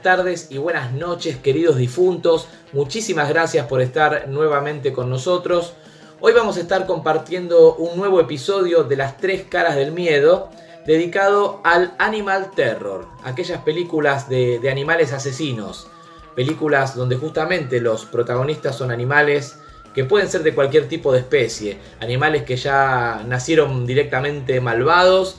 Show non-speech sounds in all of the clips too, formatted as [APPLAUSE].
Buenas tardes y buenas noches, queridos difuntos. Muchísimas gracias por estar nuevamente con nosotros. Hoy vamos a estar compartiendo un nuevo episodio de Las Tres Caras del Miedo, dedicado al Animal Terror, aquellas películas de, de animales asesinos, películas donde justamente los protagonistas son animales que pueden ser de cualquier tipo de especie, animales que ya nacieron directamente malvados,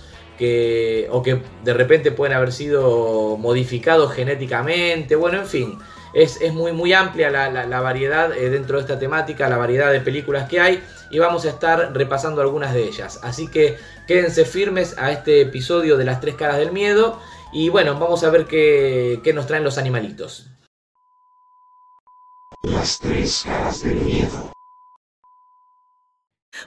o que de repente pueden haber sido modificados genéticamente, bueno, en fin, es, es muy, muy amplia la, la- la variedad eh, dentro de esta temática, la variedad de películas que hay y vamos a estar repasando algunas de ellas. Así que quédense firmes a este episodio de las tres caras del miedo y bueno, vamos a ver qué, qué nos traen los animalitos. Las tres caras del miedo.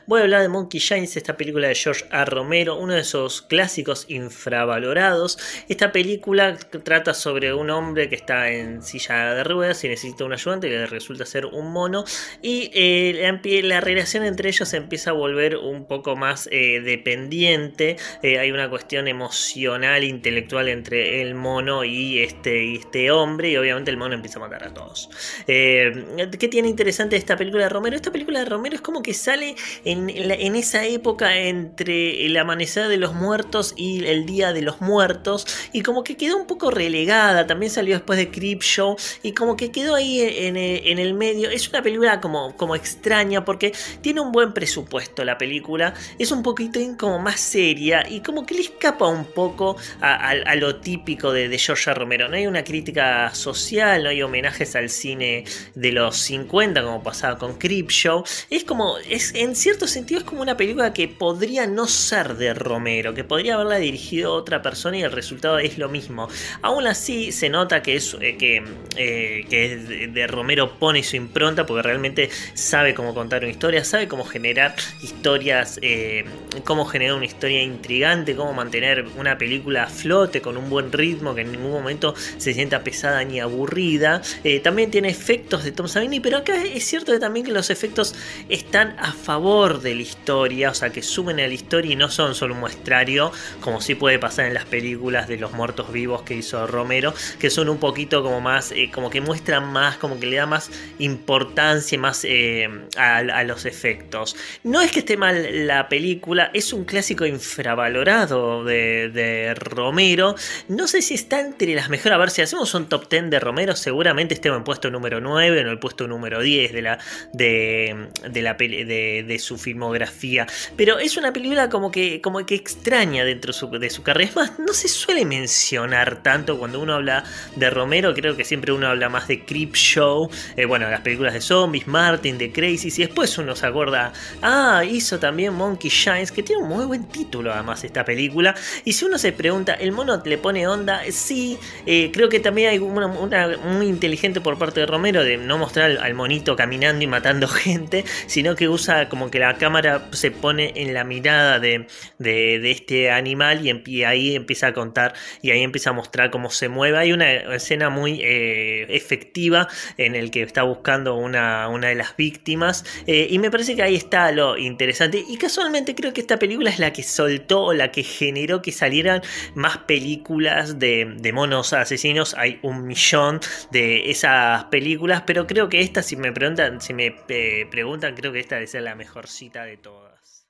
Voy a hablar de Monkey Shines, esta película de George A. Romero, uno de esos clásicos infravalorados. Esta película trata sobre un hombre que está en silla de ruedas y necesita un ayudante que resulta ser un mono. Y eh, la, relación entre ellos empieza a volver un poco más eh, dependiente. Eh, hay una cuestión emocional, intelectual entre el mono y este, y este hombre. Y obviamente el mono empieza a matar a todos. ¿Qué tiene interesante esta película de Romero? Esta película de Romero es como que sale en, esa época entre el amanecer de los muertos y el día de los muertos y como que quedó un poco relegada, también salió después de Creepshow y como que quedó ahí en, el medio. Es una película como, como extraña porque tiene un buen presupuesto la película, es un poquito como más seria y como que le escapa un poco a, lo típico de, de George A. Romero. No hay una crítica social, no hay homenajes al cine de los 50 como pasaba con Creepshow. Es como, es, en cierto sentido es como una película que podría no ser de Romero, que podría haberla dirigido otra persona y el resultado es lo mismo. Aún así se nota que es eh, que, eh, que de, Romero pone su impronta porque realmente sabe cómo contar una historia, sabe cómo generar historias, eh, cómo generar una historia intrigante, cómo mantener una película a flote con un buen ritmo que en ningún momento se sienta pesada ni aburrida. También tiene efectos de Tom Savini, pero acá es cierto que también que los efectos están a favor de la historia, o sea que suben a la historia y no son solo un muestrario, como sí puede pasar en las películas de los muertos vivos que hizo Romero, que son un poquito como más, eh, como que muestran más, como que le da más importancia más eh, a, los efectos. No es que esté mal la película, es un clásico infravalorado de, Romero. No sé si está entre las mejores. A ver, si hacemos un top 10 de Romero, seguramente esté en puesto número 9 o en el puesto número 10 de la, de, de su filmografía. Pero es una película como que, como que extraña dentro de su, carrera. Es más, no se suele mencionar tanto cuando uno habla de Romero. Creo que siempre uno habla más de Creepshow. Eh, bueno, las películas de zombies, Martin, de Crazy. Y después uno se acuerda, ah, hizo también Monkey Shines, que tiene un muy buen título además esta película. Y si uno se pregunta, ¿el mono le pone onda? Sí, eh, creo que también hay una, una muy inteligente por parte de Romero de no mostrar al monito caminando y matando [LAUGHS] gente, sino que usa como que la cámara se pone en la mirada de, de- este animal y, ahí empieza a contar y ahí empieza a mostrar cómo se mueve. Hay una escena muy eh, efectiva en el que está buscando una, una de las víctimas eh, y me parece que ahí está lo interesante y casualmente creo que esta película es la que soltó o la que generó que salieran más películas de, de monos asesinos. Hay un millón de esas películas, pero creo que esta, si me preguntan, si me eh, preguntan, creo que esta debe ser la mejor cita de todas.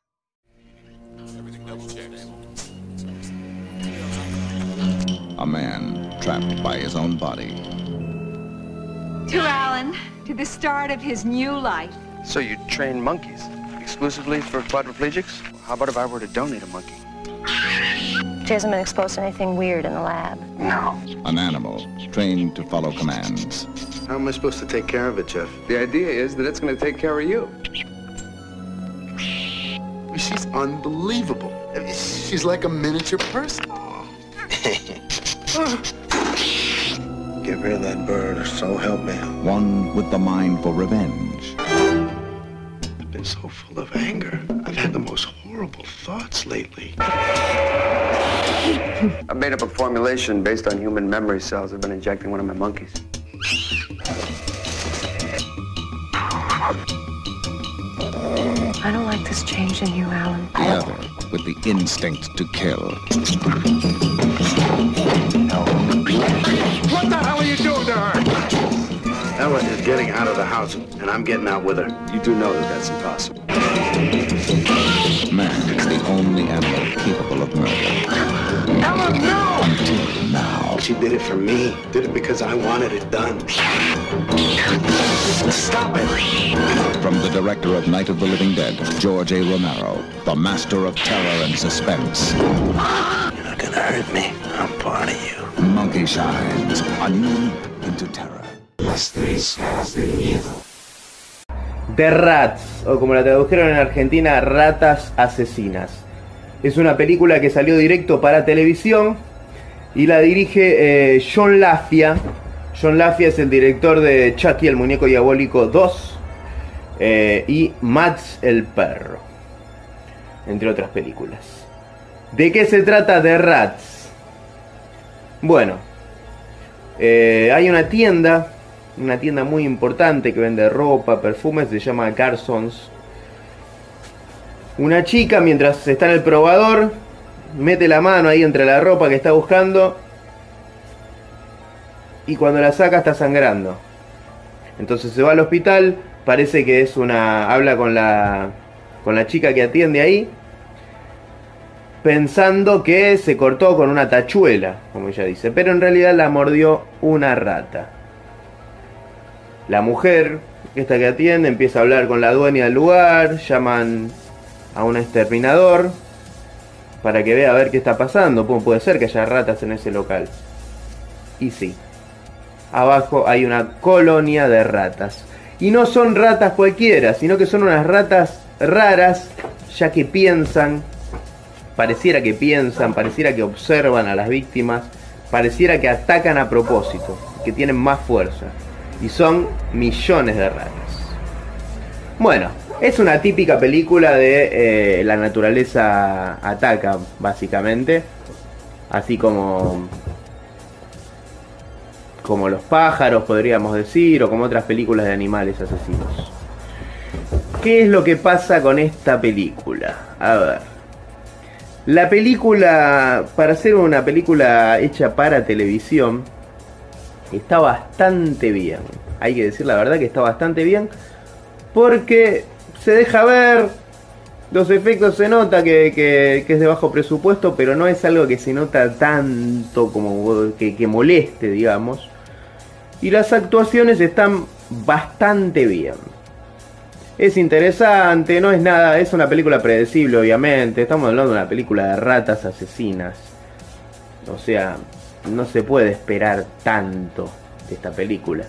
A man trapped by his own body. To Alan, to the start of his new life. So you train monkeys? exclusively for quadriplegics? How about if I were to donate a monkey? She hasn't been exposed to anything weird in the lab. No. An animal trained to follow commands. How am I supposed to take care of it, Jeff? The idea is that it's going to take care of you. She's unbelievable. She's like a miniature person. [LAUGHS] Get rid of that bird, or so help me. One with the mind for revenge. I've been so full of anger. I've had the most horrible thoughts lately. I've made up a formulation based on human memory cells I've been injecting one of my monkeys. I don't like this change in you, Alan. The other with the instinct to kill. What the hell are you doing to her? Ella is getting out of the house, and I'm getting out with her. You do know that that's impossible. Man is the only animal capable of murder. Ella, no! Until now. She did it for me. Did it because I wanted it done. Stop it! From the director of Night of the Living Dead, George A. Romero, the master of terror and suspense. You're not gonna hurt me. I'm part of you. Monkey Shines, a new into terror. Las tres caras del miedo. The Rats, o como la tradujeron en Argentina, Ratas Asesinas. Es una película que salió directo para televisión y la dirige eh, John Lafia. John Lafia es el director de Chucky, el muñeco diabólico 2 eh, y Max el perro, entre otras películas. ¿De qué se trata The Rats? Bueno, eh, hay una tienda, una tienda muy importante que vende ropa, perfumes, se llama Carsons. Una chica mientras está en el probador, mete la mano ahí entre la ropa que está buscando y cuando la saca está sangrando. Entonces se va al hospital, parece que es una habla con la con la chica que atiende ahí pensando que se cortó con una tachuela, como ella dice, pero en realidad la mordió una rata. La mujer, esta que atiende, empieza a hablar con la dueña del lugar, llaman a un exterminador para que vea a ver qué está pasando, cómo puede ser que haya ratas en ese local. Y sí, abajo hay una colonia de ratas. Y no son ratas cualquiera, sino que son unas ratas raras, ya que piensan, pareciera que piensan, pareciera que observan a las víctimas, pareciera que atacan a propósito, que tienen más fuerza. Y son millones de ratas. Bueno, es una típica película de eh, la naturaleza ataca, básicamente. Así como como los pájaros, podríamos decir, o como otras películas de animales asesinos. ¿Qué es lo que pasa con esta película? A ver. La película, para ser una película hecha para televisión, está bastante bien. Hay que decir la verdad que está bastante bien. Porque se deja ver, los efectos se nota que, que- es de bajo presupuesto, pero no es algo que se nota tanto como que, que moleste, digamos. Y las actuaciones están bastante bien. Es interesante, no es nada, es una película predecible, obviamente. Estamos hablando de una película de ratas asesinas. O sea, no se puede esperar tanto de esta película.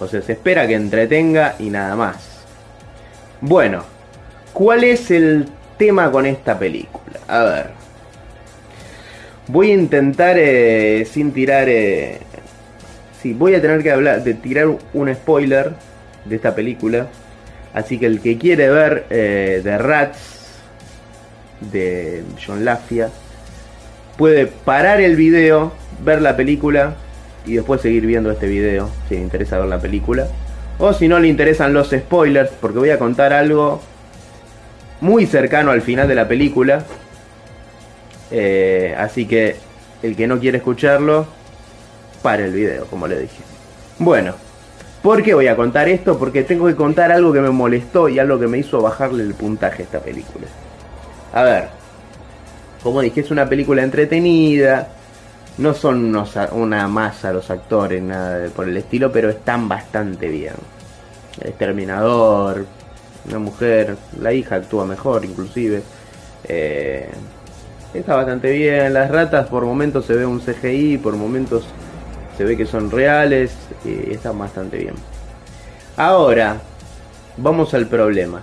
O sea, se espera que entretenga y nada más. Bueno, ¿cuál es el tema con esta película? A ver. Voy a intentar eh, sin tirar... eh, sí, voy a tener que hablar de tirar un spoiler de esta película. Así que el que quiere ver eh, The Rats de John Lafia puede parar el video, ver la película y después seguir viendo este video si le interesa ver la película. O si no le interesan los spoilers, porque voy a contar algo muy cercano al final de la película. Eh, así que el que no quiere escucharlo, para el video, como le dije. Bueno, ¿por qué voy a contar esto? Porque tengo que contar algo que me molestó y algo que me hizo bajarle el puntaje a esta película. A ver, como dije, es una película entretenida. No son una masa los actores, nada por el estilo, pero están bastante bien. El Exterminador, una mujer, la hija actúa mejor inclusive. Eh, está bastante bien, las ratas por momentos se ve un CGI, por momentos se ve que son reales y están bastante bien. Ahora, vamos al problema.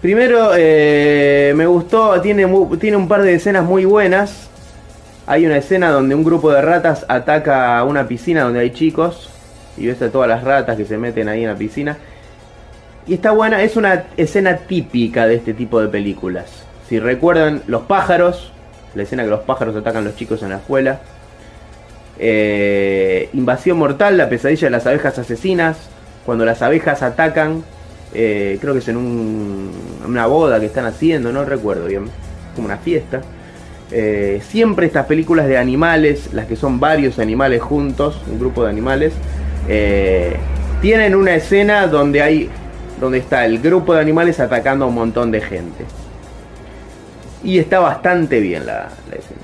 Primero, eh, me gustó, tiene un par de escenas muy buenas. Hay una escena donde un grupo de ratas ataca a una piscina donde hay chicos y ves a todas las ratas que se meten ahí en la piscina. Y está buena, es una escena típica de este tipo de películas. Si recuerdan, los pájaros, la escena que los pájaros atacan a los chicos en la escuela. Eh, invasión mortal, la pesadilla de las abejas asesinas. Cuando las abejas atacan, eh, creo que es en una boda que están haciendo, no recuerdo bien, como una fiesta. Eh, siempre estas películas de animales, las que son varios animales juntos, un grupo de animales, tienen una escena donde hay donde está el grupo de animales atacando a un montón de gente. Y está bastante bien la, escena.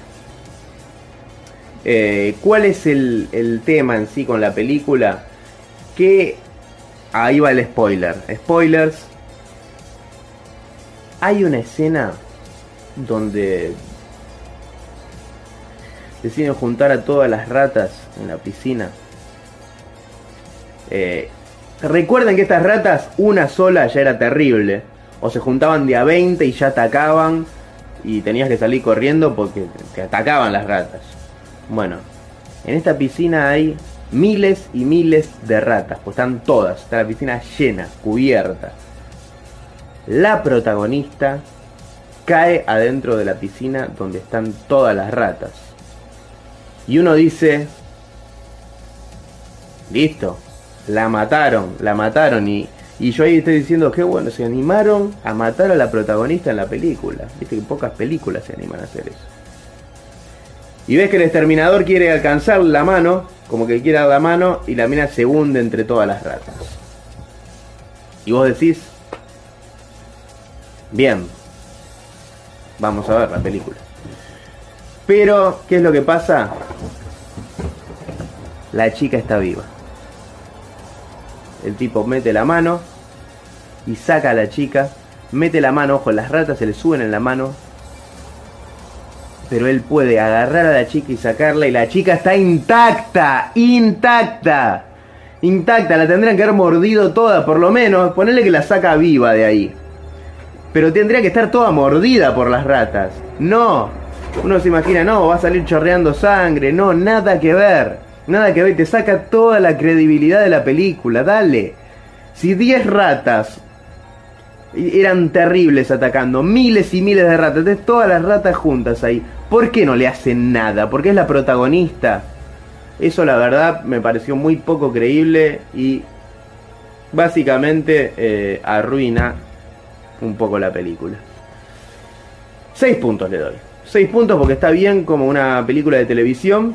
Eh, ¿Cuál es el, tema en sí con la película? Que ahí va el spoiler. Spoilers. Hay una escena donde deciden juntar a todas las ratas en la piscina. Eh, Recuerden que estas ratas, una sola ya era terrible. O se juntaban de a 20 y ya atacaban. Y tenías que salir corriendo porque te atacaban las ratas. Bueno, en esta piscina hay miles y miles de ratas. Pues están todas. Está la piscina llena, cubierta. La protagonista cae adentro de la piscina donde están todas las ratas. Y uno dice, listo, la mataron, la mataron y, y yo ahí estoy diciendo que bueno, se animaron a matar a la protagonista en la película. Viste que pocas películas se animan a hacer eso. Y ves que el exterminador quiere alcanzar la mano, como que quiere dar la mano, y la mina se hunde entre todas las ratas. Y vos decís, bien, vamos a ver la película. Pero, ¿qué es lo que pasa? La chica está viva. El tipo mete la mano y saca a la chica. Mete la mano, ojo, las ratas se le suben en la mano. Pero él puede agarrar a la chica y sacarla y la chica está intacta, intacta. Intacta, la tendrían que haber mordido toda, por lo menos. Ponerle que la saca viva de ahí. Pero tendría que estar toda mordida por las ratas. No. Uno se imagina, no, va a salir chorreando sangre. No, nada que ver. Nada que ver, te saca toda la credibilidad de la película, dale. Si 10 ratas eran terribles atacando, miles y miles de ratas, de todas las ratas juntas ahí, ¿por qué no le hacen nada? Porque es la protagonista. Eso la verdad me pareció muy poco creíble y básicamente eh, arruina un poco la película. 6 puntos le doy. 6 puntos porque está bien como una película de televisión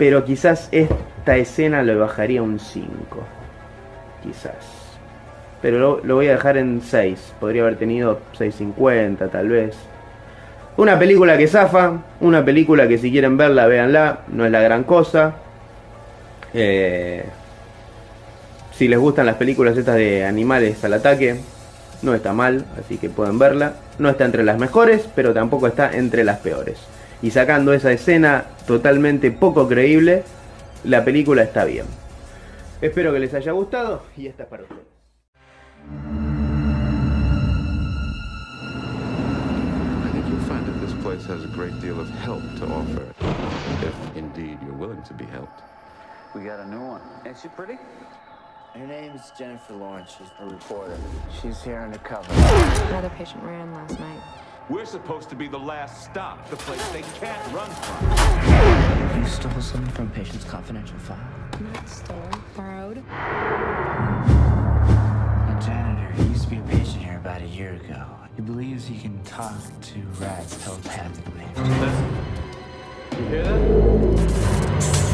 pero quizás esta escena lo bajaría un 5. Quizás. Pero lo, voy a dejar en 6. Podría haber tenido 6.50 tal vez. Una película que zafa. Una película que si quieren verla, véanla. No es la gran cosa. Eh, si les gustan las películas estas de animales al ataque, no está mal, así que pueden verla. No está entre las mejores, pero tampoco está entre las peores y sacando esa escena totalmente poco creíble, la película está bien. Espero que les haya gustado y esta es para ustedes. I think you'll find that this place has a great deal of help to offer, if indeed you're willing to be helped. We got a new one. Ain't she pretty? Her name's Jennifer Lawrence. She's a reporter. She's here undercover. Another patient ran last night. We're supposed to be the last stop, the place they can't run from. You stole something from patient's confidential file? Not stolen, borrowed. A janitor used to be a patient here about a year ago. He believes he can talk to rats telepathically. Listen. You hear that?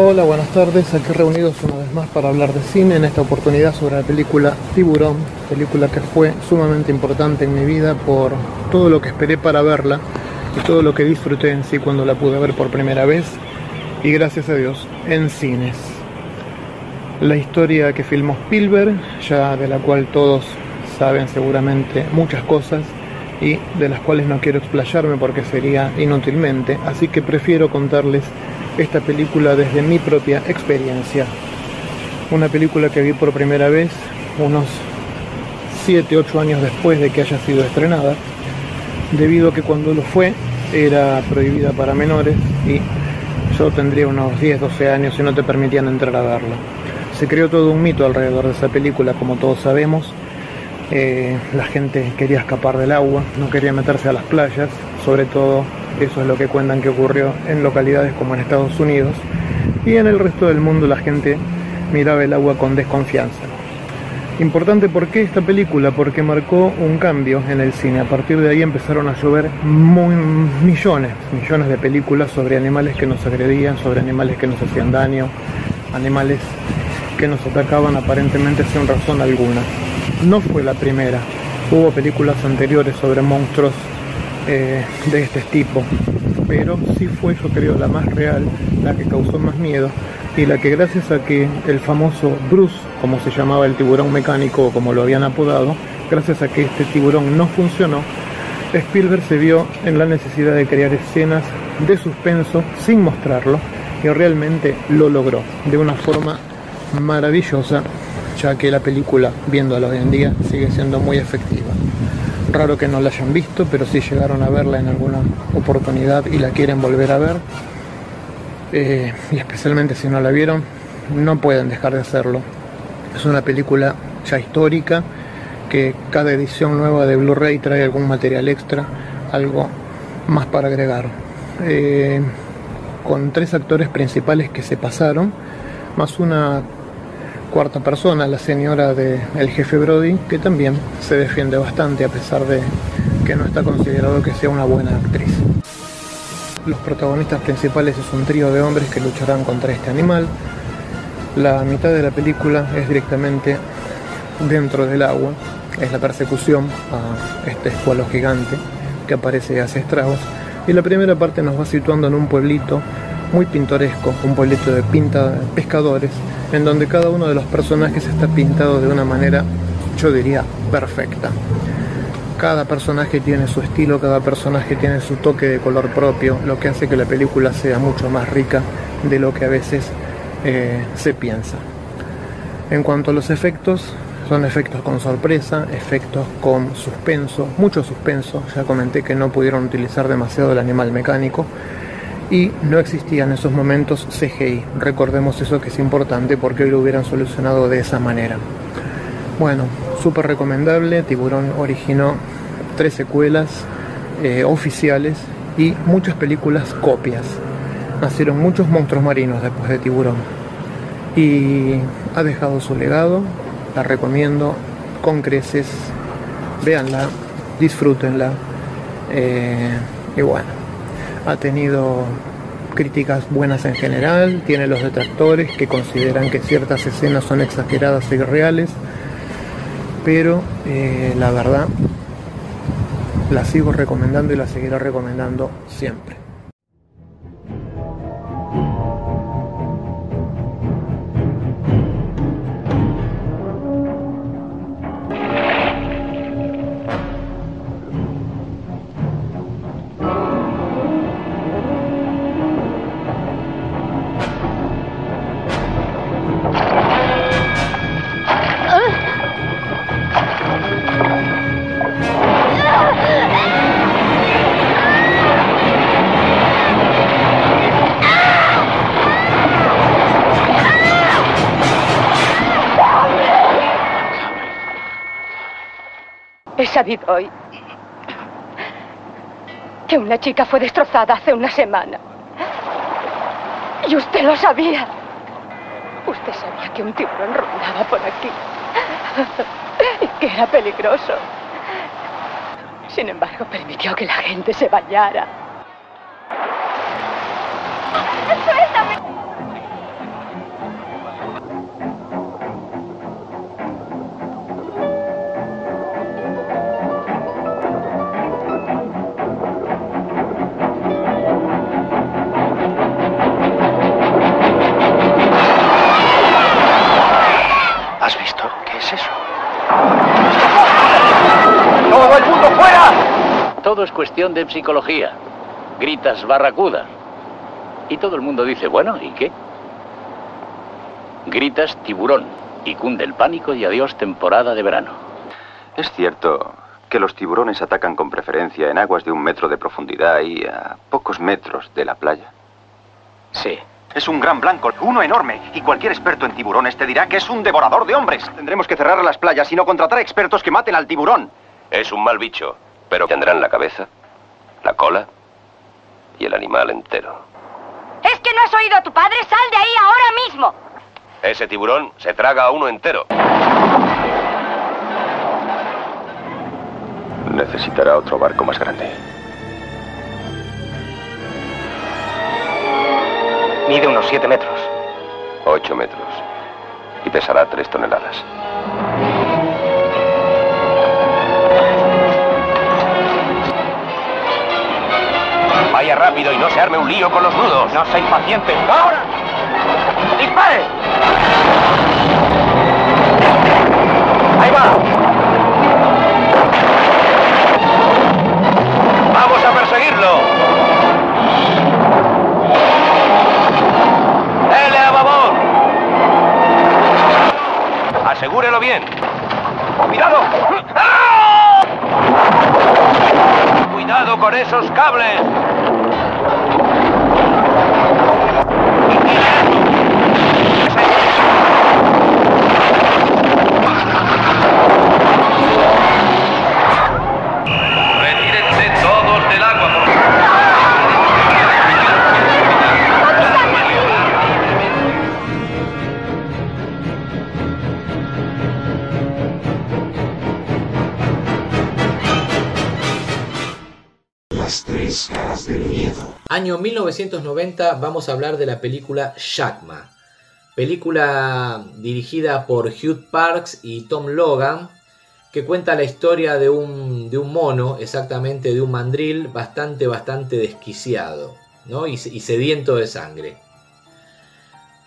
Hola, buenas tardes. Aquí reunidos una vez más para hablar de cine, en esta oportunidad sobre la película Tiburón, película que fue sumamente importante en mi vida por todo lo que esperé para verla y todo lo que disfruté en sí cuando la pude ver por primera vez y gracias a Dios en cines. La historia que filmó Spielberg, ya de la cual todos saben seguramente muchas cosas y de las cuales no quiero explayarme porque sería inútilmente, así que prefiero contarles esta película desde mi propia experiencia. Una película que vi por primera vez unos 7, 8 años después de que haya sido estrenada, debido a que cuando lo fue era prohibida para menores y yo tendría unos 10, 12 años y no te permitían entrar a verla. Se creó todo un mito alrededor de esa película, como todos sabemos. Eh, la gente quería escapar del agua, no quería meterse a las playas, sobre todo eso es lo que cuentan que ocurrió en localidades como en Estados Unidos. Y en el resto del mundo la gente miraba el agua con desconfianza. Importante por qué esta película, porque marcó un cambio en el cine. A partir de ahí empezaron a llover muy, millones, millones de películas sobre animales que nos agredían, sobre animales que nos hacían daño, animales que nos atacaban aparentemente sin razón alguna. No fue la primera, hubo películas anteriores sobre monstruos eh, de este tipo, pero sí fue yo creo la más real, la que causó más miedo y la que gracias a que el famoso Bruce, como se llamaba el tiburón mecánico, como lo habían apodado, gracias a que este tiburón no funcionó, Spielberg se vio en la necesidad de crear escenas de suspenso sin mostrarlo y realmente lo logró de una forma maravillosa, ya que la película, viéndola hoy en día, sigue siendo muy efectiva. Raro que no la hayan visto, pero si llegaron a verla en alguna oportunidad y la quieren volver a ver, eh, y especialmente si no la vieron, no pueden dejar de hacerlo. Es una película ya histórica, que cada edición nueva de Blu-ray trae algún material extra, algo más para agregar. Eh, con tres actores principales que se pasaron, más una cuarta persona, la señora del el jefe Brody, que también se defiende bastante a pesar de que no está considerado que sea una buena actriz. Los protagonistas principales es un trío de hombres que lucharán contra este animal. La mitad de la película es directamente dentro del agua, es la persecución a este escualo gigante que aparece y hace estragos. Y la primera parte nos va situando en un pueblito muy pintoresco, un pueblito de pinta pescadores, en donde cada uno de los personajes está pintado de una manera, yo diría, perfecta. Cada personaje tiene su estilo, cada personaje tiene su toque de color propio, lo que hace que la película sea mucho más rica de lo que a veces eh, se piensa. En cuanto a los efectos, son efectos con sorpresa, efectos con suspenso, mucho suspenso. Ya comenté que no pudieron utilizar demasiado el animal mecánico y no existía en esos momentos CGI. Recordemos eso que es importante porque hoy lo hubieran solucionado de esa manera. Bueno, súper recomendable. Tiburón originó tres secuelas eh, oficiales y muchas películas copias. Nacieron muchos monstruos marinos después de Tiburón. Y ha dejado su legado. La recomiendo con creces. Véanla, disfrútenla. Eh, y bueno, ha tenido críticas buenas en general, tiene los detractores que consideran que ciertas escenas son exageradas y irreales, pero eh, la verdad la sigo recomendando y la seguiré recomendando siempre. Sabido hoy que una chica fue destrozada hace una semana. Y usted lo sabía. Usted sabía que un tiburón rondaba por aquí. Y que era peligroso. Sin embargo, permitió que la gente se bañara. Cuestión de psicología. Gritas barracuda. Y todo el mundo dice, bueno, ¿y qué? Gritas tiburón. Y cunde el pánico y adiós temporada de verano. Es cierto que los tiburones atacan con preferencia en aguas de un metro de profundidad y a pocos metros de la playa. Sí. Es un gran blanco, uno enorme, y cualquier experto en tiburones te dirá que es un devorador de hombres. Tendremos que cerrar las playas y no contratar expertos que maten al tiburón. Es un mal bicho, pero tendrán la cabeza, la cola y el animal entero. ¿Es que no has oído a tu padre? ¡Sal de ahí ahora mismo! Ese tiburón se traga a uno entero. Necesitará otro barco más grande. Mide unos 7 metros. Ocho metros. Y pesará tres toneladas. Vaya rápido y no se arme un lío con los nudos. No sea impaciente. ¡Ahora! ¡Dispare! ¡Ahí va! ¡Vamos a perseguirlo! ¡Dele a babor! Asegúrelo bien. ¡Cuidado! ¡Cuidado con esos cables! Yeah. Año 1990 vamos a hablar de la película Jackma. Película dirigida por Hugh Parks y Tom Logan, que cuenta la historia de un, de un mono, exactamente de un mandril, bastante, bastante desquiciado ¿no? y, y sediento de sangre.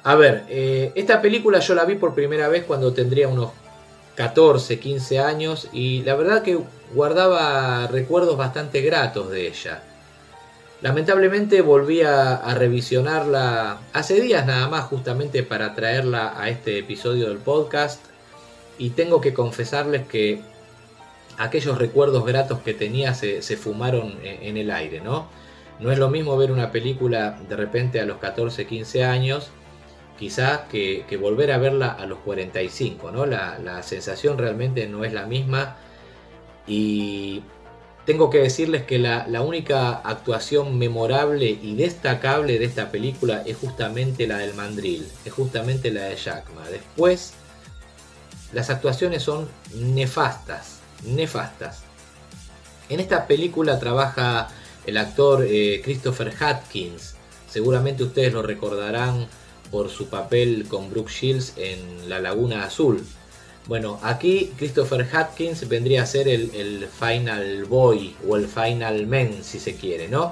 A ver, eh, esta película yo la vi por primera vez cuando tendría unos 14, 15 años y la verdad que guardaba recuerdos bastante gratos de ella. Lamentablemente volví a, revisionarla hace días nada más justamente para traerla a este episodio del podcast y tengo que confesarles que aquellos recuerdos gratos que tenía se, se fumaron en, en, el aire, ¿no? No es lo mismo ver una película de repente a los 14, 15 años, quizás que, que volver a verla a los 45, ¿no? La, la sensación realmente no es la misma y tengo que decirles que la, única actuación memorable y destacable de esta película es justamente la del mandril, es justamente la de Jackma. Después, las actuaciones son nefastas, nefastas. En esta película trabaja el actor eh, Christopher Hatkins. Seguramente ustedes lo recordarán por su papel con Brooke Shields en La Laguna Azul. Bueno, aquí Christopher Hatkins vendría a ser el, Final Boy o el Final Man, si se quiere, ¿no?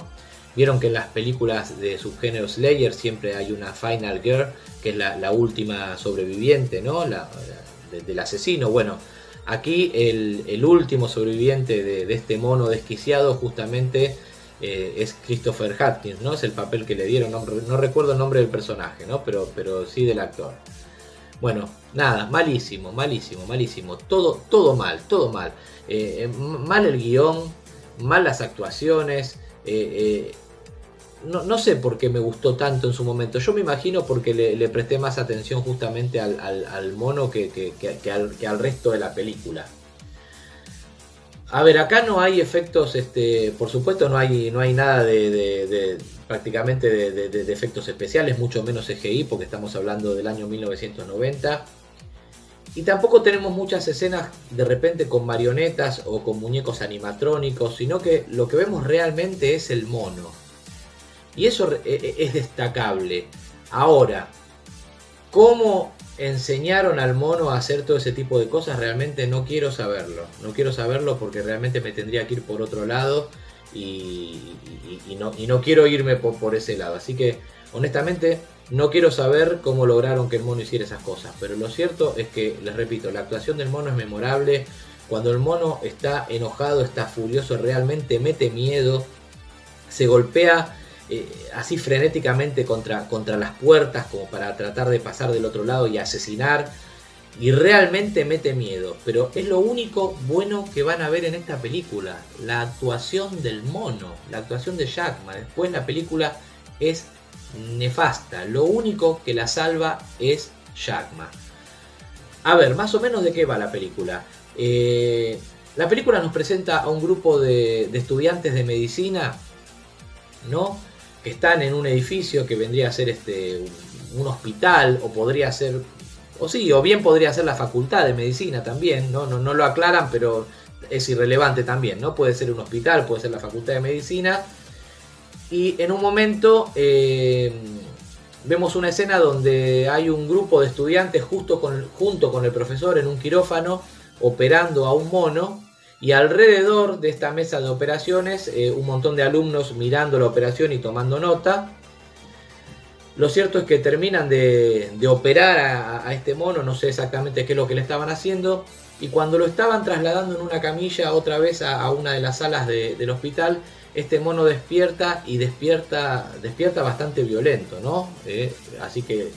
Vieron que en las películas de subgénero Slayer siempre hay una Final Girl, que es la, última sobreviviente, ¿no? La, de, del asesino. Bueno, aquí el, último sobreviviente de, este mono desquiciado justamente eh, es Christopher Hatkins, ¿no? Es el papel que le dieron, no, no recuerdo el nombre del personaje, ¿no? Pero, pero sí del actor. Bueno, nada, malísimo, malísimo, malísimo. Todo, todo mal, todo mal. Eh, mal el guion, mal las actuaciones. Eh, eh, no, sé por qué me gustó tanto en su momento. Yo me imagino porque le, presté más atención justamente al, mono que al resto de la película. A ver, acá no hay efectos, este, por supuesto no hay, no hay nada de, prácticamente de, de, efectos especiales, mucho menos CGI, porque estamos hablando del año 1990. Y tampoco tenemos muchas escenas de repente con marionetas o con muñecos animatrónicos, sino que lo que vemos realmente es el mono. Y eso es destacable. Ahora, ¿cómo enseñaron al mono a hacer todo ese tipo de cosas? Realmente no quiero saberlo. No quiero saberlo porque realmente me tendría que ir por otro lado y, no, y no, quiero irme por, por, ese lado. Así que, honestamente, no quiero saber cómo lograron que el mono hiciera esas cosas. Pero lo cierto es que, les repito, la actuación del mono es memorable. Cuando el mono está enojado, está furioso, realmente mete miedo, se golpea eh, así frenéticamente contra, contra las puertas como para tratar de pasar del otro lado y asesinar. Y realmente mete miedo. Pero es lo único bueno que van a ver en esta película. La actuación del mono. La actuación de Jackman. Después la película es nefasta. Lo único que la salva es Jackman. A ver, más o menos de qué va la película. Eh, la película nos presenta a un grupo de, de estudiantes de medicina, ¿no? Que están en un edificio que vendría a ser este, un, hospital o podría ser, o sí, o bien podría ser la facultad de medicina también, ¿no? No, no lo aclaran, pero es irrelevante también, ¿no? Puede ser un hospital, puede ser la facultad de medicina. Y en un momento eh, vemos una escena donde hay un grupo de estudiantes justo con, junto con el profesor en un quirófano operando a un mono y alrededor de esta mesa de operaciones eh, un montón de alumnos mirando la operación y tomando nota. Lo cierto es que terminan de, de operar a, este mono, no sé exactamente qué es lo que le estaban haciendo, y cuando lo estaban trasladando en una camilla otra vez a, una de las salas de, del hospital, este mono despierta y despierta, despierta bastante violento, ¿no? Eh, así que,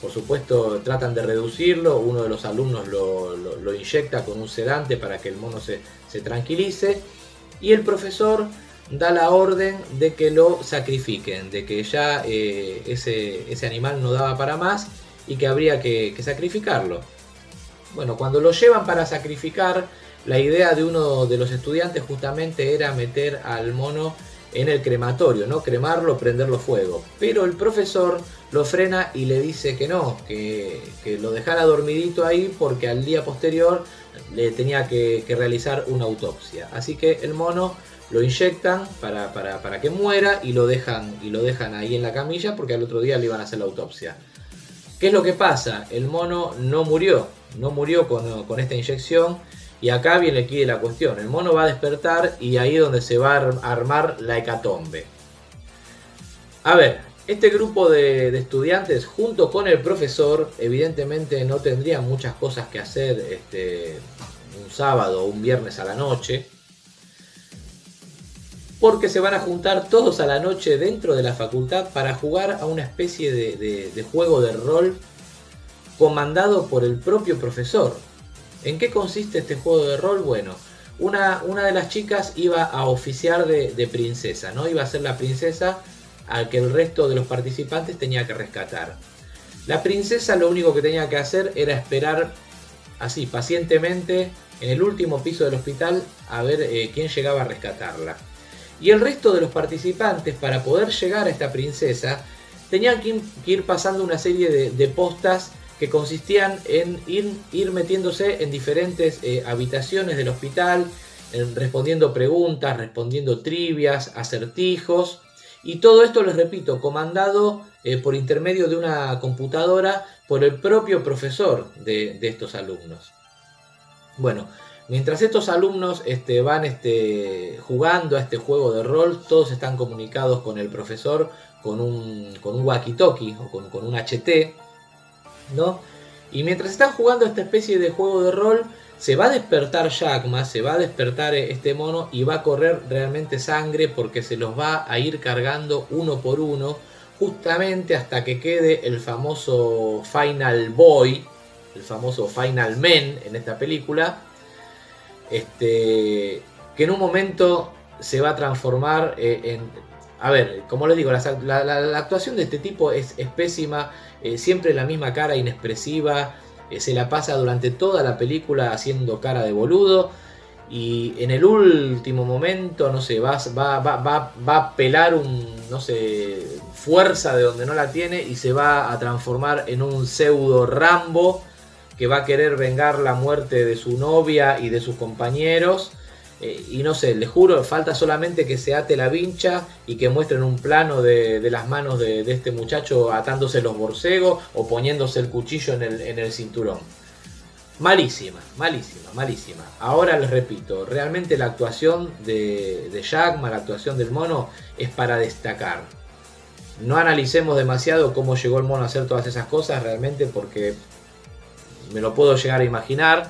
por supuesto, tratan de reducirlo, uno de los alumnos lo, lo, inyecta con un sedante para que el mono se, tranquilice, y el profesor da la orden de que lo sacrifiquen, de que ya eh, ese, ese, animal no daba para más y que habría que, que, sacrificarlo. Bueno, cuando lo llevan para sacrificar, la idea de uno de los estudiantes justamente era meter al mono en el crematorio, ¿no? Cremarlo, prenderlo fuego. Pero el profesor lo frena y le dice que no, que, que lo dejara dormidito ahí porque al día posterior le tenía que, que realizar una autopsia. Así que el mono lo inyectan para, para, para, que muera y lo, dejan, y lo dejan ahí en la camilla porque al otro día le iban a hacer la autopsia. ¿Qué es lo que pasa? El mono no murió, no murió con, con esta inyección y acá viene aquí la cuestión. El mono va a despertar y ahí es donde se va a armar la hecatombe. A ver, este grupo de, estudiantes junto con el profesor evidentemente no tendrían muchas cosas que hacer este, un sábado o un viernes a la noche porque se van a juntar todos a la noche dentro de la facultad para jugar a una especie de, juego de rol comandado por el propio profesor. ¿En qué consiste este juego de rol? Bueno, una, una de las chicas iba a oficiar de, de, princesa, ¿no? Iba a ser la princesa al que el resto de los participantes tenía que rescatar. La princesa lo único que tenía que hacer era esperar así, pacientemente, en el último piso del hospital a ver eh, quién llegaba a rescatarla. Y el resto de los participantes, para poder llegar a esta princesa, tenían que ir pasando una serie de, postas que consistían en ir, metiéndose en diferentes eh, habitaciones del hospital, en, respondiendo preguntas, respondiendo trivias, acertijos. Y todo esto, les repito, comandado eh, por intermedio de una computadora por el propio profesor de, de estos alumnos. Bueno, Mientras estos alumnos este, van este, jugando a este juego de rol, todos están comunicados con el profesor con un, con un walkie-talkie o con, con, un HT, ¿no? Y mientras están jugando esta especie de juego de rol, se va a despertar Jackma, se va a despertar este mono y va a correr realmente sangre porque se los va a ir cargando uno por uno, justamente hasta que quede el famoso Final Boy, el famoso Final Man en esta película, este, que en un momento se va a transformar eh, en... A ver, como les digo, la, actuación de este tipo es, es pésima, eh, siempre la misma cara inexpresiva, eh, se la pasa durante toda la película haciendo cara de boludo y en el último momento, no sé, va, va, va, va, va a pelar un, no sé, fuerza de donde no la tiene y se va a transformar en un pseudo Rambo que va a querer vengar la muerte de su novia y de sus compañeros. Eh, y no sé, les juro, falta solamente que se ate la vincha y que muestren un plano de, las manos de, este muchacho atándose los borcegos o poniéndose el cuchillo en el, en el cinturón. Malísima, malísima, malísima. Ahora les repito, realmente la actuación de, de Jackman, la actuación del mono, es para destacar. No analicemos demasiado cómo llegó el mono a hacer todas esas cosas realmente porque me lo puedo llegar a imaginar.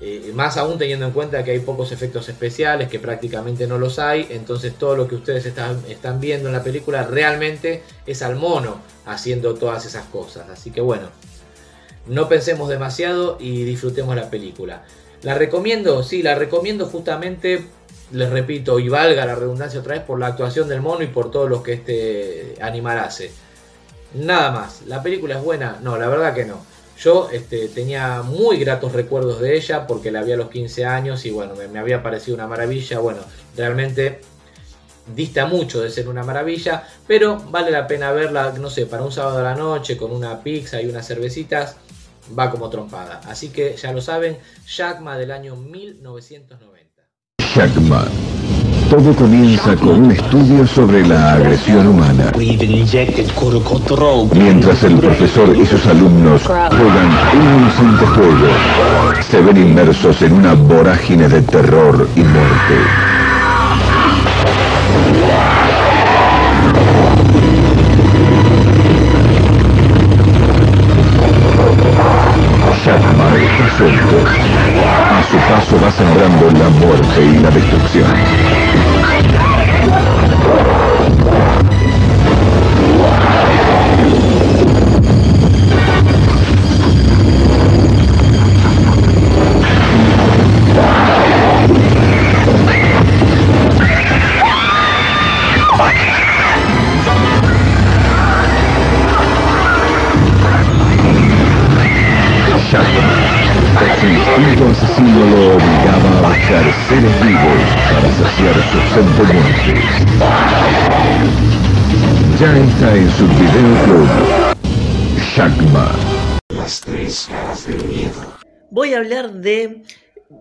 Eh, más aún teniendo en cuenta que hay pocos efectos especiales, que prácticamente no los hay, entonces todo lo que ustedes están, están viendo en la película realmente es al mono haciendo todas esas cosas. Así que bueno, no pensemos demasiado y disfrutemos la película. ¿La recomiendo? Sí, la recomiendo justamente, les repito, y valga la redundancia otra vez, por la actuación del mono y por todo lo que este animal hace. Nada más, ¿la película es buena? No, la verdad que no. Yo este, tenía muy gratos recuerdos de ella porque la vi a los 15 años y bueno, me, había parecido una maravilla. Bueno, realmente dista mucho de ser una maravilla, pero vale la pena verla, no sé, para un sábado a la noche con una pizza y unas cervecitas, va como trompada. Así que ya lo saben, Jackma del año 1990. Jackma todo comienza con un estudio sobre la agresión humana. Mientras el profesor y sus alumnos juegan un inocente juego, se ven inmersos en una vorágine de terror y muerte. Va sembrando la muerte y la destrucción. Ya está en su videoclub. Shakma. Las tres caras del miedo. Voy a hablar de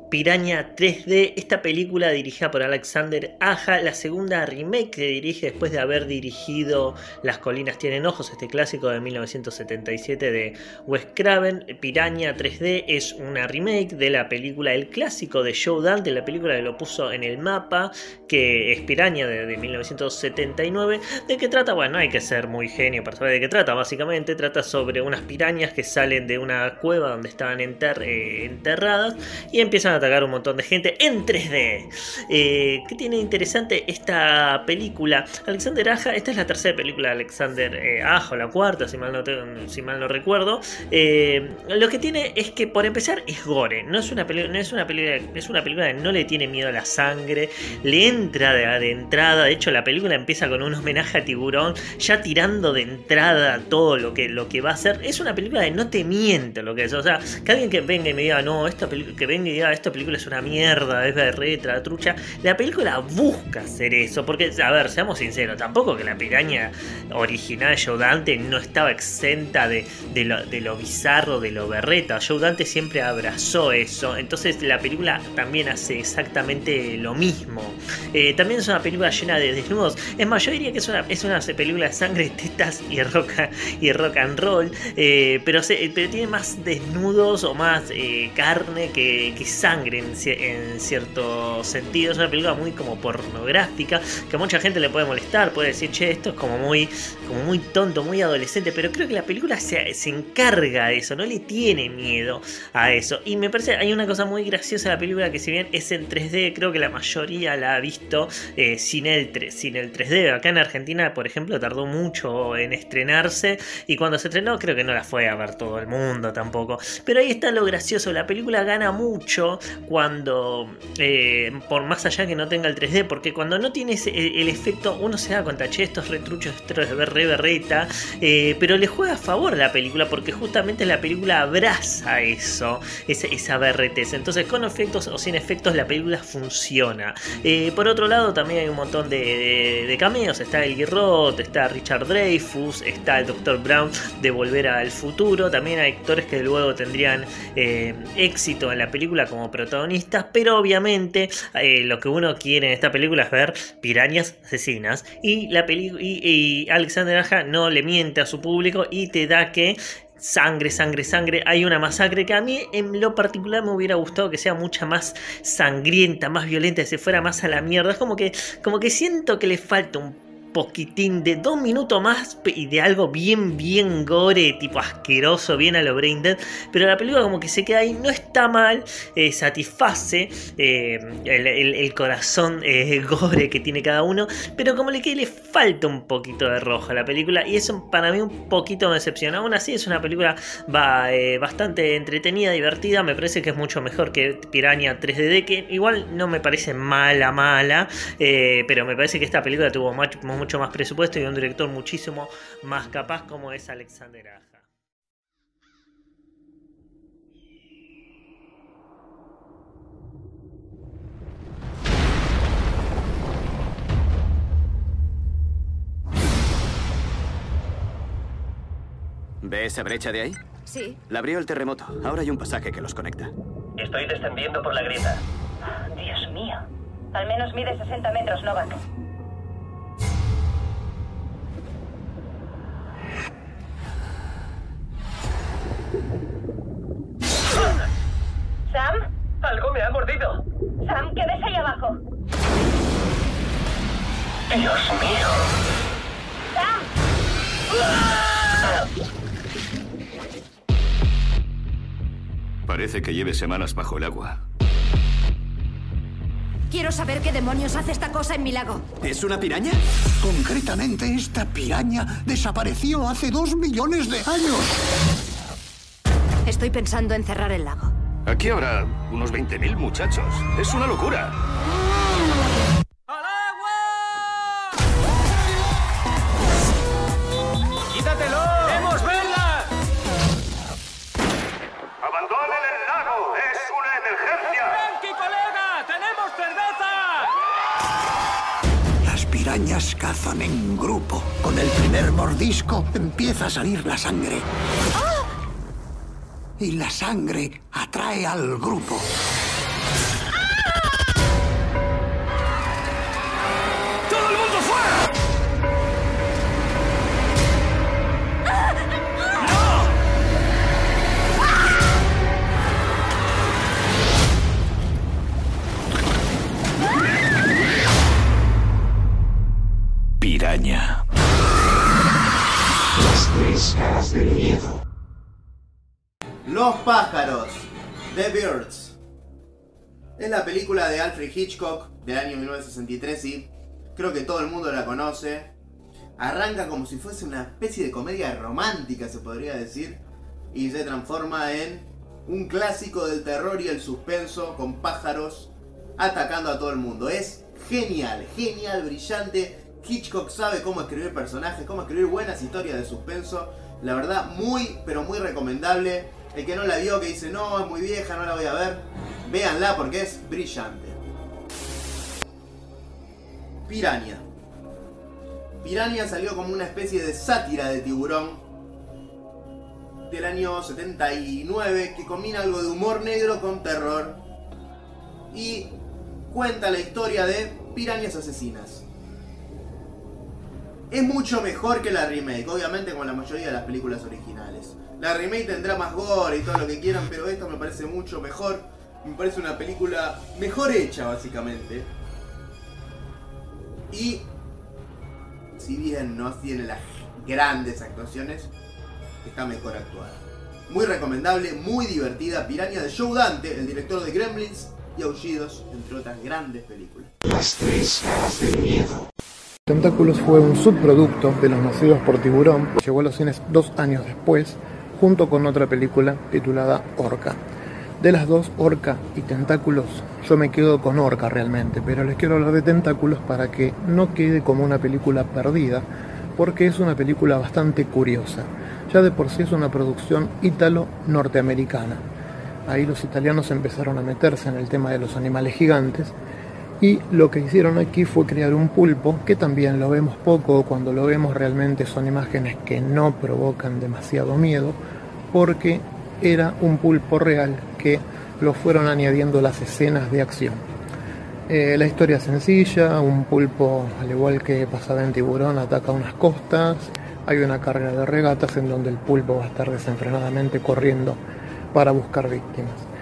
Piraña 3D, esta película dirigida por Alexander Aja, la segunda remake que dirige después de haber dirigido Las colinas tienen ojos, este clásico de 1977 de Wes Craven. Piraña 3D es una remake de la película El clásico de Joe Dante, la película que lo puso en el mapa, que es Piraña de, 1979. ¿De qué trata? Bueno, no hay que ser muy genio para saber de qué trata, básicamente trata sobre unas pirañas que salen de una cueva donde estaban eh, enterradas y empiezan a atacar un montón de gente en 3D. Eh, ¿Qué tiene interesante esta película? Alexander Aja, esta es la tercera película de Alexander eh, Aja, la cuarta, si mal no, recuerdo. Eh, lo que tiene es que, por empezar, es gore. No es una, no es una película, es una película que no le tiene miedo a la sangre, le entra de, entrada. De hecho, la película empieza con un homenaje a Tiburón, ya tirando de entrada todo lo que, lo que va a hacer. Es una película de no te miente lo que es. O sea, que alguien que venga y me diga, no, esta película, que venga y diga, esta película es una mierda, es berretra, trucha. La película busca hacer eso, porque, a ver, seamos sinceros, tampoco que la piraña original de Joe Dante no estaba exenta de, lo, bizarro, de lo berreta. Joe Dante siempre abrazó eso, entonces la película también hace exactamente lo mismo. Eh, también es una película llena de desnudos. Es más, yo diría que es una, es una película de sangre, [LAUGHS] tetas y rock, y rock and roll, eh, pero, pero tiene más desnudos o más eh, carne que sangre en, cierto sentido. Es una película muy como pornográfica, que a mucha gente le puede molestar, puede decir, che, esto es como muy, como muy tonto, muy adolescente, pero creo que la película se, se encarga de eso, no le tiene miedo a eso. Y me parece, hay una cosa muy graciosa de la película que si bien es en 3D, creo que la mayoría la ha visto eh, sin, el 3, sin el 3D. Acá en Argentina, por ejemplo, tardó mucho en estrenarse y cuando se estrenó creo que no la fue a ver todo el mundo tampoco. Pero ahí está lo gracioso, la película gana mucho cuando, eh, por más allá que no tenga el 3D, porque cuando no tienes el, efecto, uno se da cuenta, che, estos retruchos, esto es re berreta, eh, pero le juega a favor la película, porque justamente la película abraza eso, esa, esa berretez. Entonces, con efectos o sin efectos, la película funciona. Eh, por otro lado, también hay un montón de, cameos, está el Guirrot, está Richard Dreyfus, está el Dr. Brown de Volver al Futuro, también hay actores que luego tendrían éxito en la película como protagonistas pero obviamente eh, lo que uno quiere en esta película es ver pirañas asesinas. Y, la y, Alexander Aja no le miente a su público y te da que sangre, sangre, sangre. Hay una masacre que a mí en lo particular me hubiera gustado que sea mucha más sangrienta, más violenta, que se fuera más a la mierda. Es como que, como que siento que le falta un poquitín de dos minutos más y de algo bien, bien gore, tipo asqueroso, bien a lo Brain Dead. Pero la película como que se queda ahí, no está mal, eh, satisface eh, el, corazón eh, [LAUGHS] gore que tiene cada uno. Pero como le que le falta un poquito de rojo a la película. Y eso para mí un poquito me decepciona. Aún así es una película va, bastante entretenida, divertida. Me parece que es mucho mejor que Piranha 3D, que igual no me parece mala, mala. pero me parece que esta película tuvo mach- mucho más presupuesto y un director muchísimo más capaz como es Alexander Aja. ¿Ve esa brecha de ahí? Sí. La abrió el terremoto. Ahora hay un pasaje que los conecta. Estoy descendiendo por la grieta. Dios mío. Al menos mide 60 metros, Novak. Sam, ¿qué ves ahí abajo? Dios mío. ¡Sam! Parece que lleve semanas bajo el agua. Quiero saber qué demonios hace esta cosa en mi lago. ¿Es una piraña? Concretamente, esta piraña desapareció hace dos millones de años. Estoy pensando en cerrar el lago. Aquí habrá unos 20.000 muchachos. Es una locura. ¡Quítatelo! ¡Queremos verla! ¡Abandonen el lago! ¡Es una emergencia! ¡Frankie, colega! ¡Tenemos cerveza! Las pirañas cazan en grupo. Con el primer mordisco empieza a salir la sangre. Y la sangre atrae al grupo. Película de Alfred Hitchcock del año 1963 y creo que todo el mundo la conoce. Arranca como si fuese una especie de comedia romántica, se podría decir, y se transforma en un clásico del terror y el suspenso con pájaros atacando a todo el mundo. Es genial, genial, brillante. Hitchcock sabe cómo escribir personajes, cómo escribir buenas historias de suspenso. La verdad, muy, pero muy recomendable. El que no la vio, que dice, no, es muy vieja, no la voy a ver, véanla porque es brillante. Piranha. Piranha salió como una especie de sátira de tiburón del año 79 que combina algo de humor negro con terror y cuenta la historia de pirañas asesinas. Es mucho mejor que la remake, obviamente como la mayoría de las películas originales. La remake tendrá más gore y todo lo que quieran, pero esta me parece mucho mejor. Me parece una película mejor hecha, básicamente. Y si bien no tiene las grandes actuaciones, está mejor actuada. Muy recomendable, muy divertida. Piranha de Joe Dante, el director de Gremlins y Aullidos, entre otras grandes películas. Las tres caras miedo. Tentáculos fue un subproducto de Los Nacidos por Tiburón, llegó a los cines dos años después, junto con otra película titulada Orca. De las dos, Orca y Tentáculos, yo me quedo con Orca realmente, pero les quiero hablar de Tentáculos para que no quede como una película perdida, porque es una película bastante curiosa. Ya de por sí es una producción ítalo-norteamericana. Ahí los italianos empezaron a meterse en el tema de los animales gigantes y lo que hicieron aquí fue crear un pulpo, que también lo vemos poco, cuando lo vemos realmente son imágenes que no provocan demasiado miedo, porque era un pulpo real que lo fueron añadiendo las escenas de acción. Eh, la historia es sencilla, un pulpo, al igual que pasaba en tiburón, ataca unas costas, hay una carga de regatas en donde el pulpo va a estar desenfrenadamente corriendo para buscar víctimas.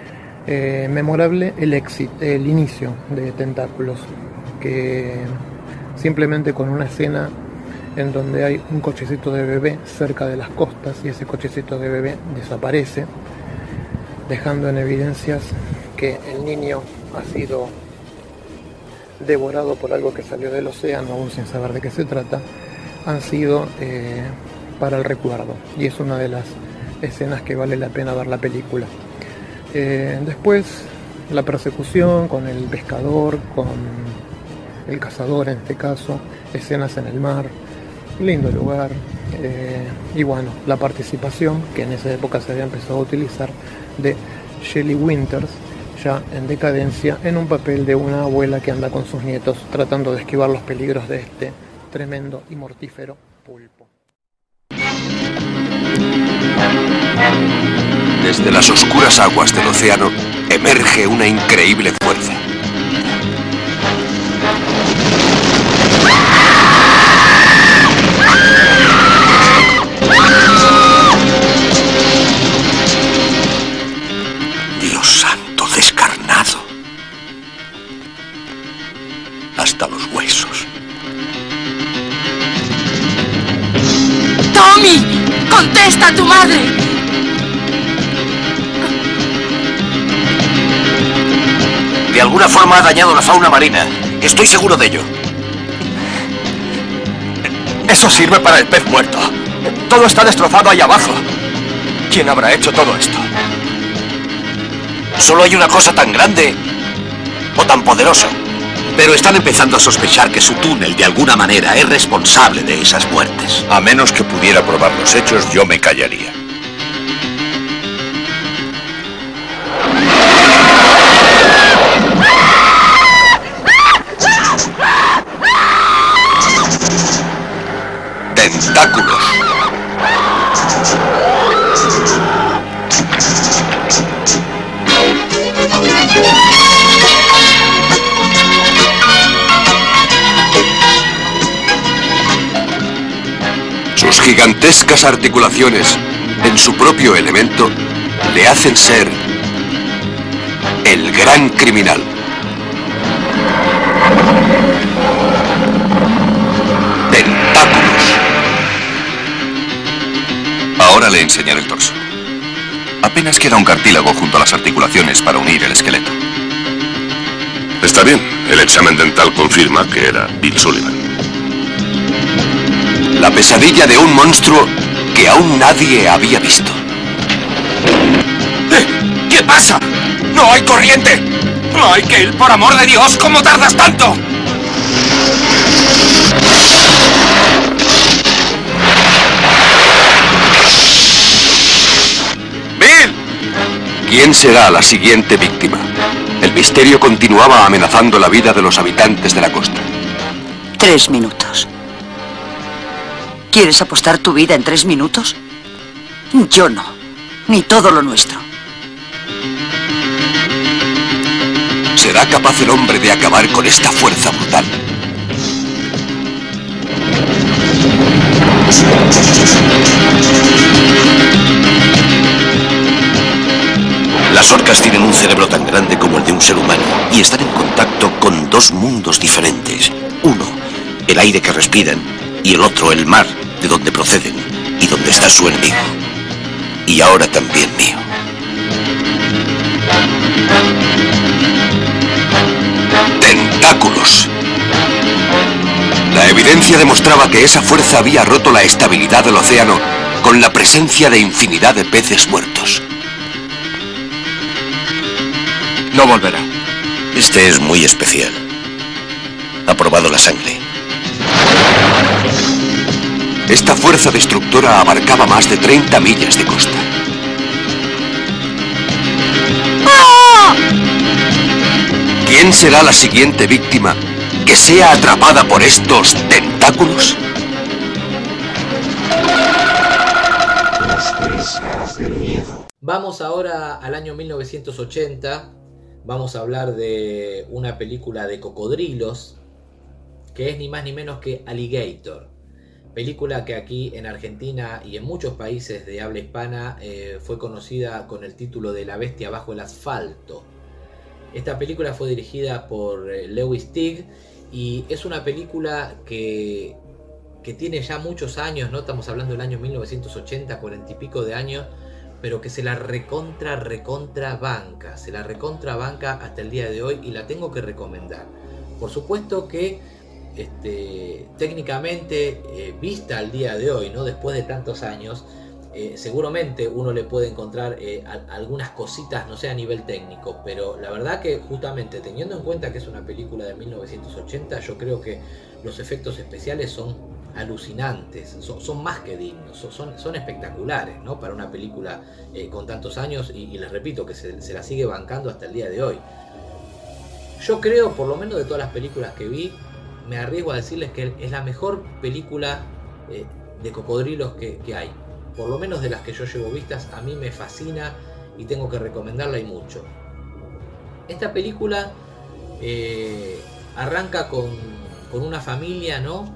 Eh, memorable el inicio de Tentáculos, que simplemente con una escena en donde hay un cochecito de bebé cerca de las costas y ese cochecito de bebé desaparece, dejando en evidencias que el niño ha sido devorado por algo que salió del océano, aún sin saber de qué se trata, han sido eh, para el recuerdo. Y es una de las escenas que vale la pena ver la película. Eh, después, la persecución con el pescador, con el cazador en este caso, escenas en el mar, lindo lugar. eh, y bueno, la participación que en esa época se había empezado a utilizar de Shelley Winters, ya en decadencia, en un papel de una abuela que anda con sus nietos tratando de esquivar los peligros de este tremendo y mortífero pulpo. Desde las oscuras aguas del océano emerge una increíble fuerza. Alguna forma ha dañado la fauna marina. Estoy seguro de ello. Eso sirve para el pez muerto. Todo está destrozado ahí abajo. ¿Quién habrá hecho todo esto? Solo hay una cosa tan grande o tan poderosa. Pero están empezando a sospechar que su túnel de alguna manera es responsable de esas muertes. A menos que pudiera probar los hechos, yo me callaría. Gigantescas articulaciones, en su propio elemento, le hacen ser el gran criminal. Tentáculos. Ahora le enseñaré el torso. Apenas queda un cartílago junto a las articulaciones para unir el esqueleto. Está bien, el examen dental confirma que era Bill Sullivan. La pesadilla de un monstruo que aún nadie había visto. ¿Qué pasa? ¡No hay corriente! ¡Michael, por amor de Dios, ¿cómo tardas tanto? ¿Quién será la siguiente víctima? El misterio continuaba amenazando la vida de los habitantes de la costa. Tres minutos. ¿Quieres apostar tu vida en tres minutos? Yo no. Ni todo lo nuestro. ¿Será capaz el hombre de acabar con esta fuerza brutal? Las orcas tienen un cerebro tan grande como el de un ser humano y están en contacto con dos mundos diferentes. Uno, el aire que respiran, y el otro, el mar, de donde proceden y donde está su enemigo. Y ahora también mío. Tentáculos. La evidencia demostraba que esa fuerza había roto la estabilidad del océano con la presencia de infinidad de peces muertos. No volverá. Este es muy especial. Ha probado la sangre. Esta fuerza destructora abarcaba más de 30 millas de costa. ¿Quién será la siguiente víctima que sea atrapada por estos tentáculos? Vamos ahora al año 1980. Vamos a hablar de una película de cocodrilos que es ni más ni menos que Alligator. Película que aquí en Argentina y en muchos países de habla hispana eh, fue conocida con el título de La bestia bajo el asfalto. Esta película fue dirigida por eh, Lewis Teague y es una película que que tiene ya muchos años, no estamos hablando del año 1980, cuarenta y pico de años, pero que se la recontra, recontra banca, se la recontra banca hasta el día de hoy y la tengo que recomendar. Por supuesto que este, técnicamente eh, vista al día de hoy, ¿no? después de tantos años, eh, seguramente uno le puede encontrar eh, algunas cositas, no sé, a nivel técnico, pero la verdad que justamente teniendo en cuenta que es una película de 1980, yo creo que los efectos especiales son alucinantes, son, más que dignos, son, espectaculares ¿no? para una película con tantos años y, les repito que se la sigue bancando hasta el día de hoy. Yo creo, por lo menos de todas las películas que vi, me arriesgo a decirles que es la mejor película eh, de cocodrilos que, hay. Por lo menos de las que yo llevo vistas, a mí me fascina y tengo que recomendarla y mucho. Esta película eh, arranca con, una familia, ¿no?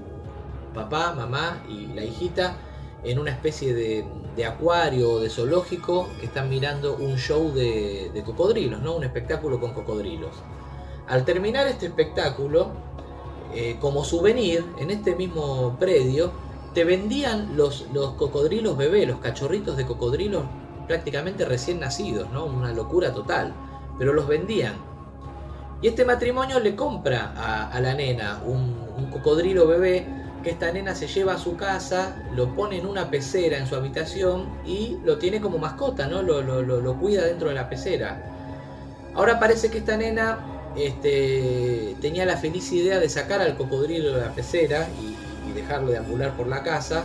Papá, mamá y la hijita en una especie de, acuario de zoológico que están mirando un show de, de cocodrilos, ¿no? Un espectáculo con cocodrilos. Al terminar este espectáculo, eh, como souvenir, en este mismo predio, te vendían los, los cocodrilos bebés, los cachorritos de cocodrilos prácticamente recién nacidos, ¿no? Una locura total. Pero los vendían. Y este matrimonio le compra a, la nena un, cocodrilo bebé que esta nena se lleva a su casa, lo pone en una pecera en su habitación y lo tiene como mascota, ¿no? Lo, lo cuida dentro de la pecera. Ahora parece que esta nena este, tenía la feliz idea de sacar al cocodrilo de la pecera y, dejarlo de ambular por la casa,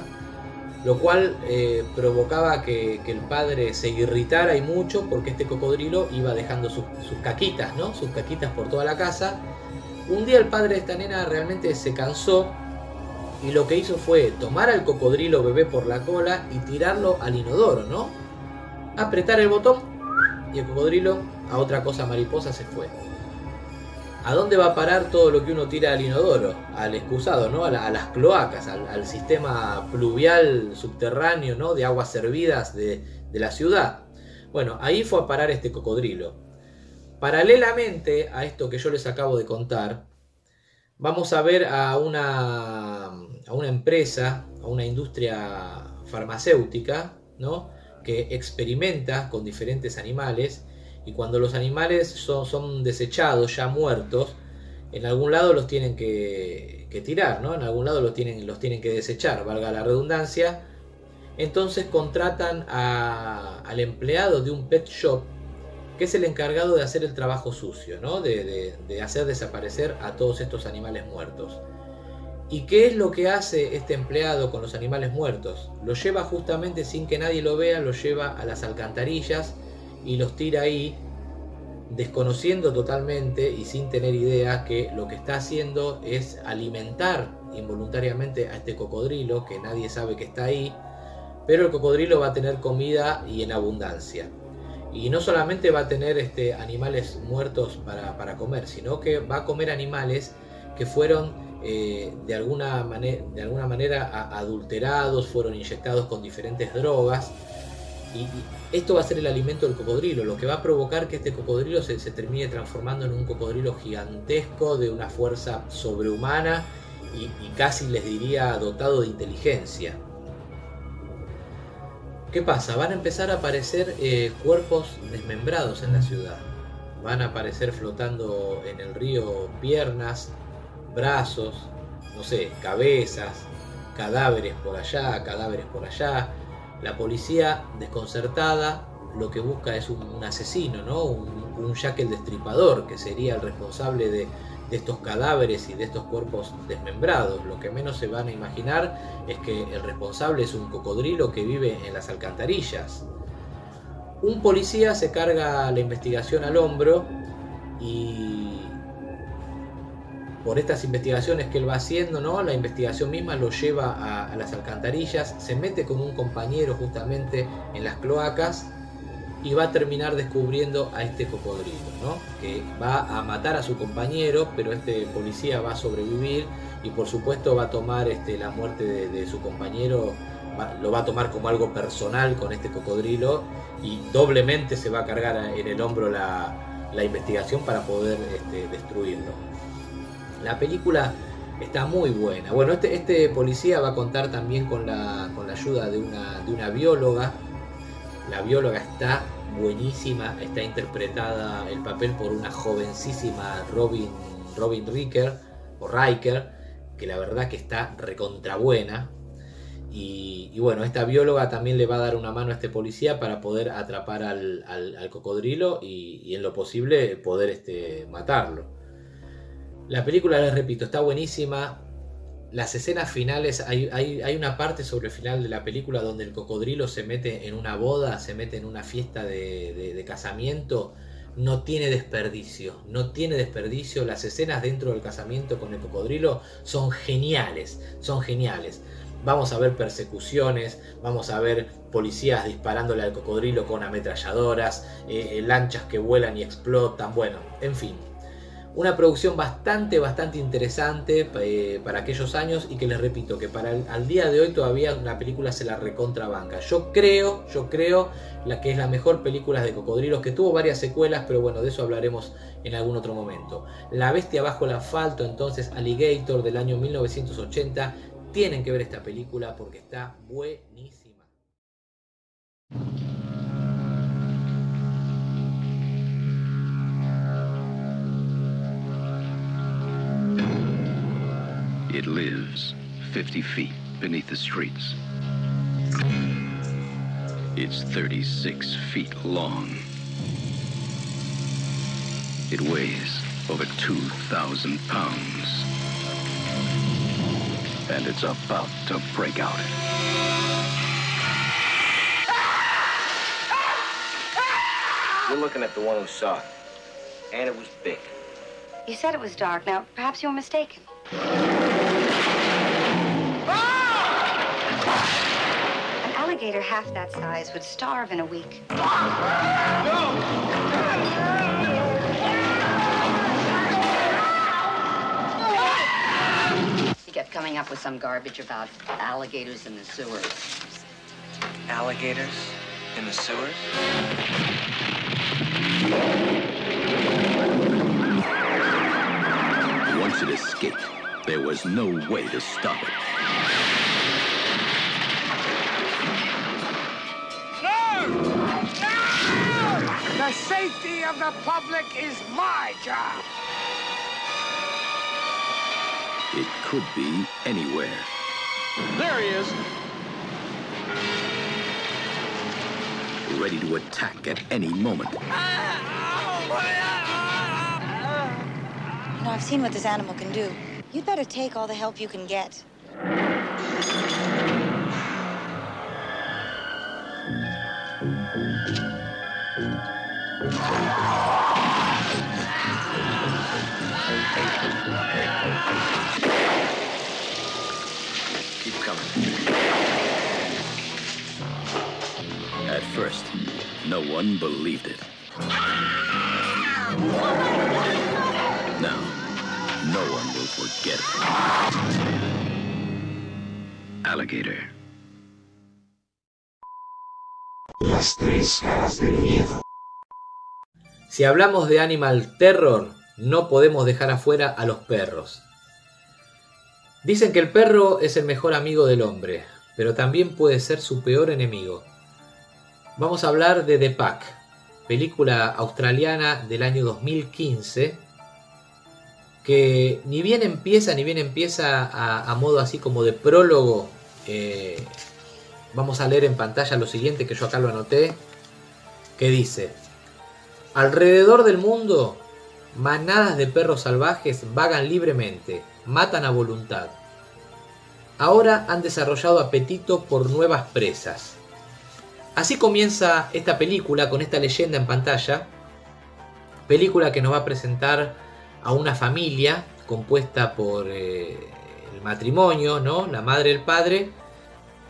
lo cual eh, provocaba que, el padre se irritara y mucho porque este cocodrilo iba dejando sus, caquitas, ¿no? Sus caquitas por toda la casa. Un día el padre de esta nena realmente se cansó y lo que hizo fue tomar al cocodrilo bebé por la cola y tirarlo al inodoro, ¿no? Apretar el botón y el cocodrilo a otra cosa mariposa se fue. ¿A dónde va a parar todo lo que uno tira al inodoro? Al excusado, ¿no? A, las cloacas, al, sistema pluvial subterráneo, ¿no? De aguas servidas de, la ciudad. Bueno, ahí fue a parar este cocodrilo. Paralelamente a esto que yo les acabo de contar, vamos a ver a una, a una empresa, a una industria farmacéutica, ¿no? Que experimenta con diferentes animales y cuando los animales son, desechados, ya muertos, en algún lado los tienen que, tirar, ¿no? En algún lado los tienen, los tienen que desechar, valga la redundancia. Entonces contratan al empleado de un pet shop, que es el encargado de hacer el trabajo sucio, ¿no? De hacer desaparecer a todos estos animales muertos. ¿Y qué es lo que hace este empleado con los animales muertos? Lo lleva justamente sin que nadie lo vea, lo lleva a las alcantarillas y los tira ahí desconociendo totalmente y sin tener idea que lo que está haciendo es alimentar involuntariamente a este cocodrilo que nadie sabe que está ahí, pero el cocodrilo va a tener comida y en abundancia. Y no solamente va a tener este, animales muertos para, comer, sino que va a comer animales que fueron eh, de, alguna de alguna manera adulterados, fueron inyectados con diferentes drogas y, esto va a ser el alimento del cocodrilo, lo que va a provocar que este cocodrilo se, termine transformando en un cocodrilo gigantesco de una fuerza sobrehumana y, casi les diría dotado de inteligencia. ¿Qué pasa? Van a empezar a aparecer eh, cuerpos desmembrados en la ciudad. Van a aparecer flotando en el río piernas, brazos, no sé, cabezas, cadáveres por allá, cadáveres por allá la policía, desconcertada, lo que busca es un, asesino, ¿no? Un, Jack el Destripador, que sería el responsable de, estos cadáveres y de estos cuerpos desmembrados. Lo que menos se van a imaginar es que el responsable es un cocodrilo que vive en las alcantarillas. Un policía se carga la investigación al hombro y por estas investigaciones que él va haciendo, ¿no? La investigación misma lo lleva a, las alcantarillas, se mete con un compañero justamente en las cloacas y va a terminar descubriendo a este cocodrilo, ¿no? Que va a matar a su compañero, pero este policía va a sobrevivir y por supuesto va a tomar este, la muerte de, su compañero, lo va a tomar como algo personal con este cocodrilo y doblemente se va a cargar en el hombro la, investigación para poder este, destruirlo. La película Está muy buena. Bueno, este, este policía va a contar también con la, ayuda de una, bióloga. La bióloga está buenísima, está interpretada el papel por una jovencísima Robin, Robin Riker, o Riker, que la verdad que está recontra buena. Y, y bueno, esta bióloga también le va a dar una mano a este policía para poder atrapar al cocodrilo y, y en lo posible poder este, matarlo. La película, les repito, está buenísima. Las escenas finales, hay, hay- hay una parte sobre el final de la película donde el cocodrilo se mete en una boda, se mete en una fiesta de, de- casamiento. No tiene desperdicio, no tiene desperdicio. Las escenas dentro del casamiento con el cocodrilo son geniales, son geniales. Vamos a ver persecuciones, vamos a ver policías disparándole al cocodrilo con ametralladoras, eh, eh, lanchas que vuelan y explotan, bueno, en fin. Una producción bastante, bastante interesante eh, para aquellos años y que les repito que para el, al día de hoy todavía una película se la recontrabanca. Yo creo, yo creo la que es la mejor película de cocodrilos, que tuvo varias secuelas, pero bueno, de eso hablaremos en algún otro momento. La bestia bajo el asfalto, entonces Alligator del año 1980. Tienen que ver esta película porque está buenísima. It lives 50 feet beneath the streets. It's 36 feet long. It weighs over 2,000 pounds. And it's about to break out. You're looking at the one who saw it. And it was big. You said it was dark. Now, perhaps you were mistaken. Alligator half that size would starve in a week. He kept coming up with some garbage about alligators in the sewers. Alligators in the sewers? Once it escaped, there was no way to stop it. The safety of the public is my job. It could be anywhere. There he is. ready to attack at any moment. You know, I've seen what this animal can do. You'd better take all the help you can get. First, no one believed it. Now, no one will forget it. Alligator. Las tres caras del miedo. Si hablamos de Animal Terror, no podemos dejar afuera a los perros. Dicen que el perro es el mejor amigo del hombre, pero también puede ser su peor enemigo. Vamos a hablar de The Pack, película australiana del año 2015, que ni bien empieza, ni bien empieza a, modo así como de prólogo. eh, vamos a leer en pantalla lo siguiente que yo acá lo anoté, que dice, alrededor del mundo, manadas de perros salvajes vagan libremente, matan a voluntad. Ahora han desarrollado apetito por nuevas presas. Así comienza esta película con esta leyenda en pantalla. Película que nos va a presentar a una familia compuesta por eh, el matrimonio, ¿no? La madre el padre,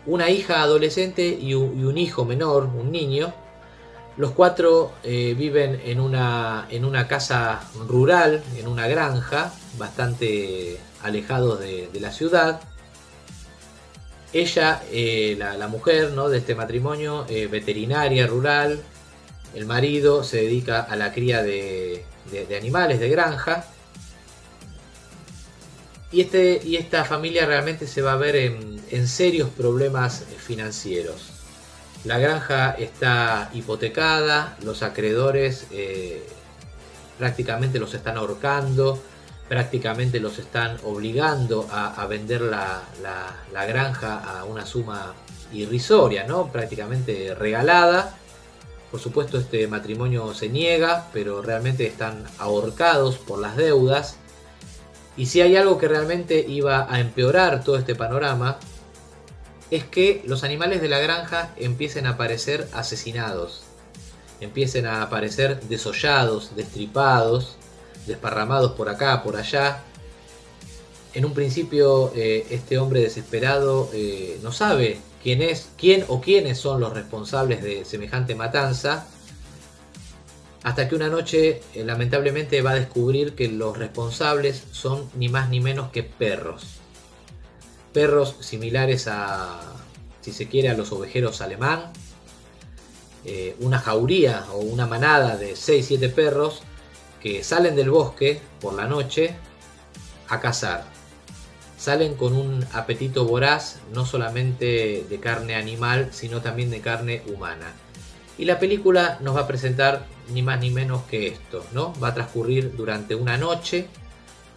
una hija adolescente y un, hijo menor, un niño. Los cuatro eh, viven en una, en una casa rural, en una granja, bastante alejados de la ciudad. Ella, eh, la, mujer ¿no? de este matrimonio, eh, veterinaria rural. El marido se dedica a la cría de, de- animales de granja. Y, este, y esta familia realmente se va a ver en, en serios problemas financieros. La granja está hipotecada, los acreedores eh, prácticamente los están ahorcando, prácticamente los están obligando a, vender la, granja a una suma irrisoria, ¿no? prácticamente regalada. Por supuesto este matrimonio se niega, pero realmente están ahorcados por las deudas. Y si hay algo que realmente iba a empeorar todo este panorama, es que los animales de la granja empiecen a aparecer asesinados, empiecen a aparecer desollados, destripados, desparramados por acá, por allá. En un principio eh, este hombre desesperado eh, no sabe quién es, quién o quiénes son los responsables de semejante matanza, hasta que una noche eh, lamentablemente va a descubrir que los responsables son ni más ni menos que perros. Perros similares a, si se quiere, a los ovejeros alemán. una jauría o una manada de 6-7 perros que salen del bosque por la noche a cazar. Salen con un apetito voraz, no solamente de carne animal, sino también de carne humana. Y la película nos va a presentar ni más ni menos que esto, ¿no? Va a transcurrir durante una noche,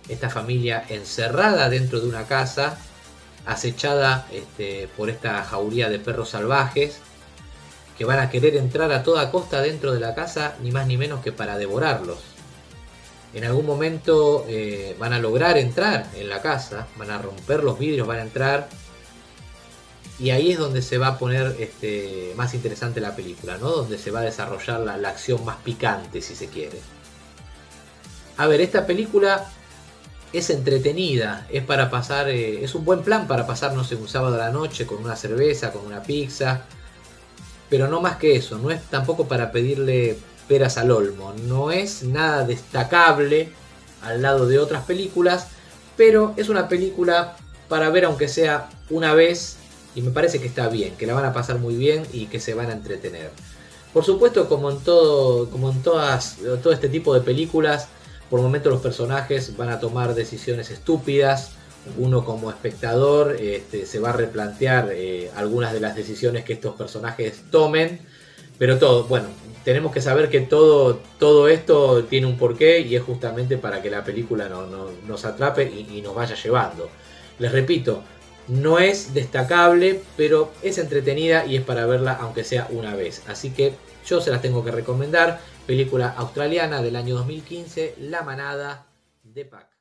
esta familia encerrada dentro de una casa, acechada este, por esta jauría de perros salvajes, que van a querer entrar a toda costa dentro de la casa, ni más ni menos que para devorarlos en algún momento eh, van a lograr entrar en la casa, van a romper los vidrios, van a entrar. Y ahí es donde se va a poner este, más interesante la película, ¿no? Donde se va a desarrollar la, acción más picante, si se quiere. A ver, esta película es entretenida, es para pasar, eh, es un buen plan para pasar, no sé, un sábado a la noche con una cerveza, con una pizza. Pero no más que eso, no es tampoco para pedirle peras al olmo. No es nada destacable al lado de otras películas, pero es una película para ver aunque sea una vez y me parece que está bien, que la van a pasar muy bien y que se van a entretener. Por supuesto, como en todo, como en todas, todo este tipo de películas, por momentos los personajes van a tomar decisiones estúpidas. Uno como espectador este, se va a replantear eh, algunas de las decisiones que estos personajes tomen. Pero todo, bueno, tenemos que saber que todo, todo esto tiene un porqué y es justamente para que la película no, nos atrape y, nos vaya llevando. Les repito, no es destacable, pero es entretenida y es para verla aunque sea una vez. Así que yo se las tengo que recomendar. Película australiana del año 2015, La Manada de Pac.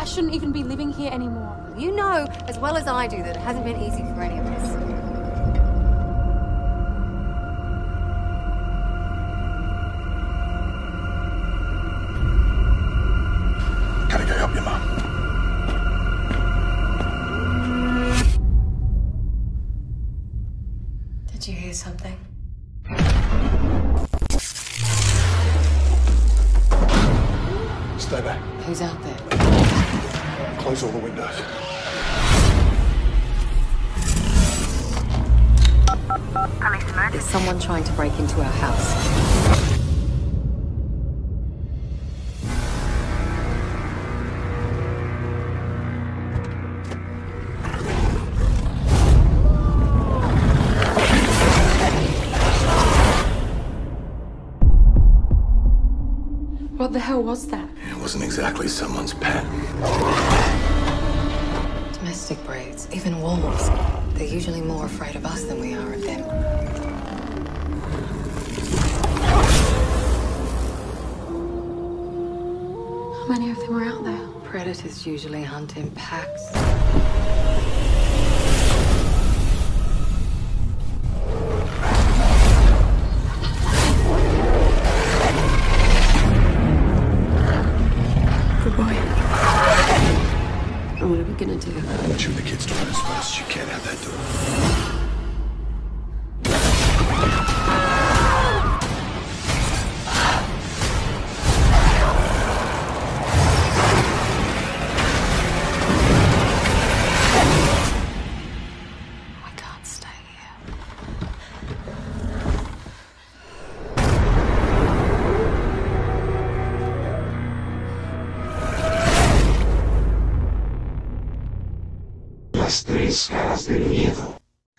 I shouldn't even be living here anymore. You know as well as I do that it hasn't been easy for any of us. Hell was that? It wasn't exactly someone's pet. Domestic breeds, even wolves. They're usually more afraid of us than we are of them. How many of them were out there? Predators usually hunt in packs.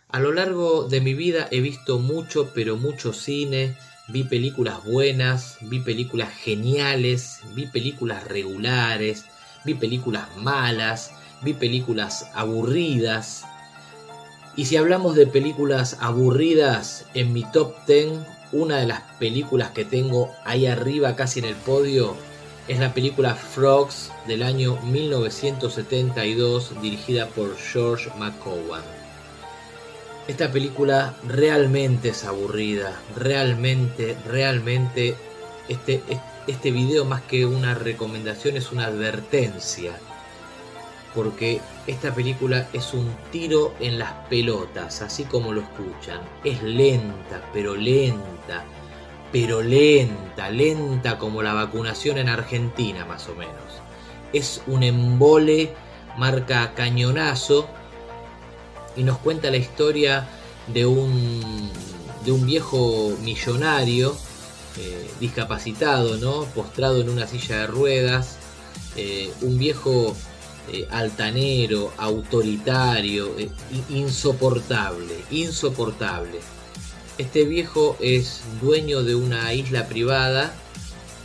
A lo largo de mi vida he visto mucho, pero mucho cine, vi películas buenas, vi películas geniales, vi películas regulares, vi películas malas, vi películas aburridas. Y si hablamos de películas aburridas, en mi top 10, una de las películas que tengo ahí arriba, casi en el podio, es la película Frogs del año 1972, dirigida por George McCowan. Esta película realmente es aburrida, realmente, realmente, este, este video más que una recomendación es una advertencia, porque esta película es un tiro en las pelotas, así como lo escuchan. Es lenta, pero lenta, pero lenta, lenta como la vacunación en Argentina más o menos. Es un embole marca cañonazo y nos cuenta la historia de un, de un viejo millonario eh, discapacitado, ¿no? postrado en una silla de ruedas, eh, un viejo eh, altanero, autoritario, insoportable, insoportable este viejo es dueño de una isla privada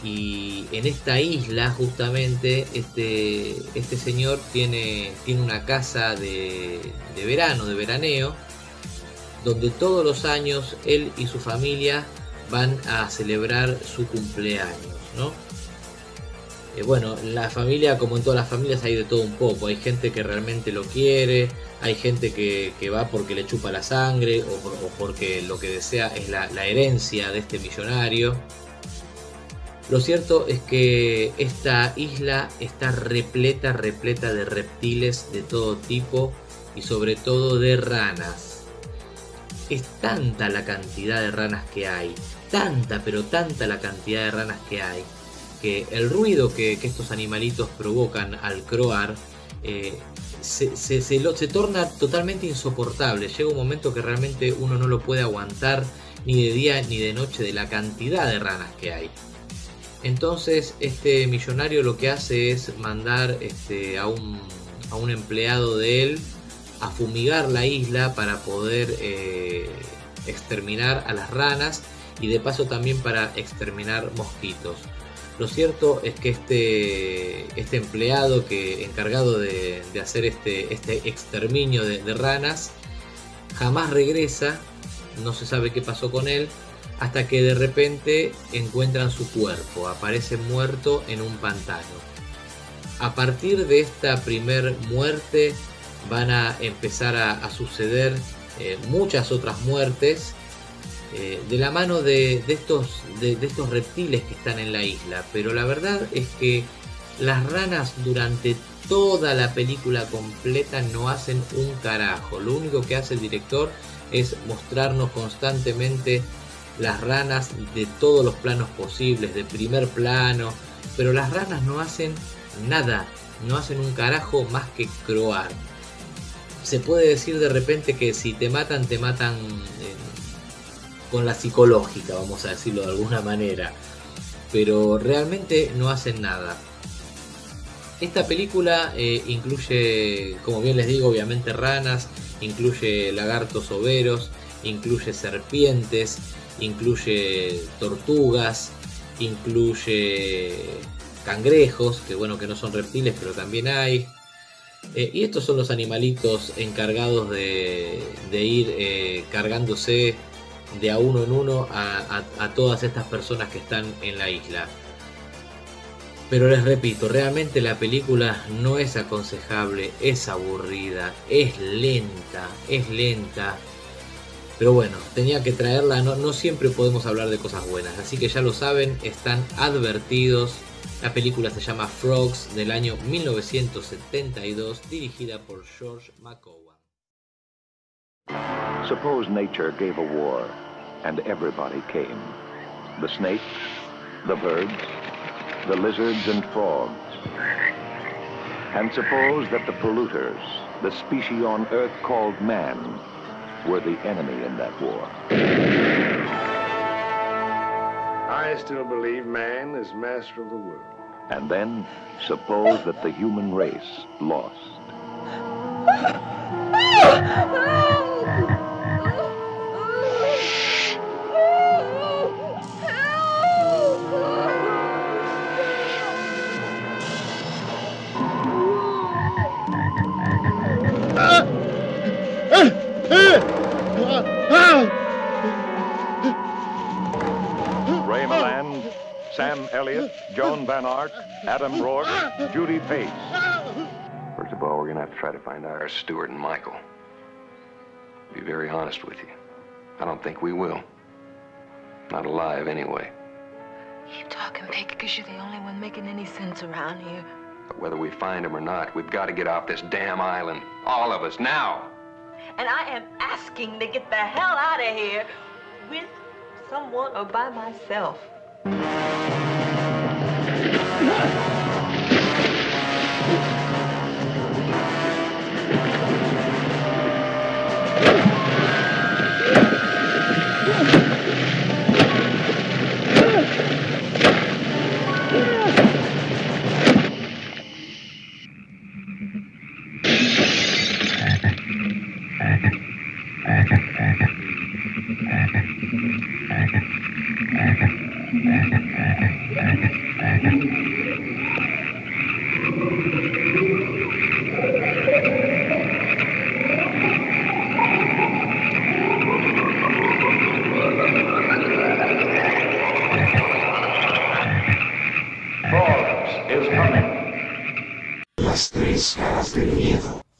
y en esta isla justamente este, este señor tiene, tiene una casa de, verano, de veraneo, donde todos los años él y su familia van a celebrar su cumpleaños, ¿no? Eh, bueno, la familia, como en todas las familias, hay de todo un poco. Hay gente que realmente lo quiere, hay gente que, va porque le chupa la sangre o, porque lo que desea es la, herencia de este millonario. Lo cierto es que esta isla está repleta, repleta de reptiles de todo tipo y sobre todo de ranas. Es tanta la cantidad de ranas que hay, tanta, pero tanta la cantidad de ranas que hay, que el ruido que, estos animalitos provocan al croar eh, se, se, torna totalmente insoportable. Llega un momento que realmente uno no lo puede aguantar ni de día ni de noche de la cantidad de ranas que hay. Entonces este millonario lo que hace es mandar este, a, un, a, un, empleado de él a fumigar la isla para poder eh, exterminar a las ranas y de paso también para exterminar mosquitos. Lo cierto es que este, este empleado que encargado de, hacer este, este exterminio de, ranas jamás regresa, no se sabe qué pasó con él, hasta que de repente encuentran su cuerpo, aparece muerto en un pantano. A partir de esta primer muerte van a empezar a, suceder eh, muchas otras muertes eh, de la mano de, estos, de, estos reptiles que están en la isla. Pero la verdad es que las ranas durante toda la película completa no hacen un carajo. Lo único que hace el director es mostrarnos constantemente las ranas de todos los planos posibles, de primer plano. Pero las ranas no hacen nada, no hacen un carajo más que croar. Se puede decir de repente que si te matan, te matan con la psicológica, vamos a decirlo de alguna manera. Pero realmente no hacen nada. Esta película eh, incluye, como bien les digo, obviamente ranas, incluye lagartos overos, incluye serpientes, incluye tortugas, incluye cangrejos, que bueno que no son reptiles, pero también hay. Eh, y estos son los animalitos encargados de, ir eh, cargándose de a uno en uno a, todas estas personas que están en la isla. Pero les repito, realmente la película no es aconsejable, es aburrida, es lenta, es lenta. Pero bueno, tenía que traerla, no, no siempre podemos hablar de cosas buenas, así que ya lo saben, están advertidos. La película se llama Frogs del año 1972, dirigida por George McCowan. Suppose nature gave a war and everybody came. The snakes, the birds, the lizards and frogs. And suppose that the polluters, the species on Earth called man, were the enemy in that war. I still believe man is master of the world. And then, suppose that the human race lost. [LAUGHS] Sam Elliott, Joan Van Ark, Adam Rourke, Judy Pace. First of all, we're gonna have to try to find our Stuart and Michael. Be very honest with you. I don't think we will. Not alive, anyway. You talking big because you're the only one making any sense around here. But whether we find them or not, we've got to get off this damn island. All of us, now. And I am asking to get the hell out of here with someone or by myself. Las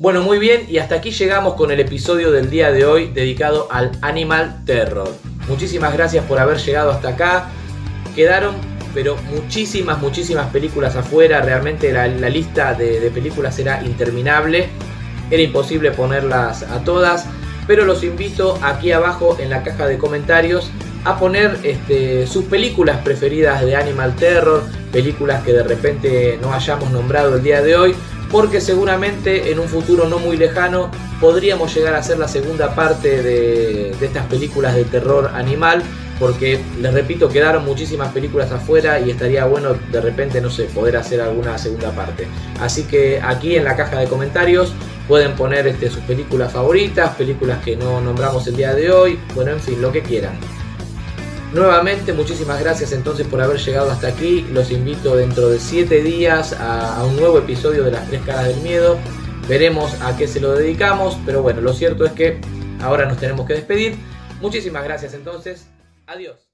Bueno, muy bien, y hasta aquí llegamos con el episodio del día de hoy dedicado al Animal Terror. Muchísimas gracias por haber llegado hasta acá. Quedaron, pero muchísimas, muchísimas películas afuera. Realmente la, lista de, de películas era interminable. Era imposible ponerlas a todas. Pero los invito aquí abajo en la caja de comentarios a poner este, sus películas preferidas de Animal Terror, películas que de repente no hayamos nombrado el día de hoy, porque seguramente en un futuro no muy lejano podríamos llegar a hacer la segunda parte de, estas películas de terror animal, porque les repito, quedaron muchísimas películas afuera y estaría bueno de repente, no sé, poder hacer alguna segunda parte. Así que aquí en la caja de comentarios pueden poner este, sus películas favoritas, películas que no nombramos el día de hoy, bueno, en fin, lo que quieran. Nuevamente, muchísimas gracias entonces por haber llegado hasta aquí. Los invito dentro de 7 días a, a, un nuevo episodio de Las Tres Caras del Miedo. Veremos a qué se lo dedicamos, pero bueno, lo cierto es que ahora nos tenemos que despedir. Muchísimas gracias entonces. Adiós.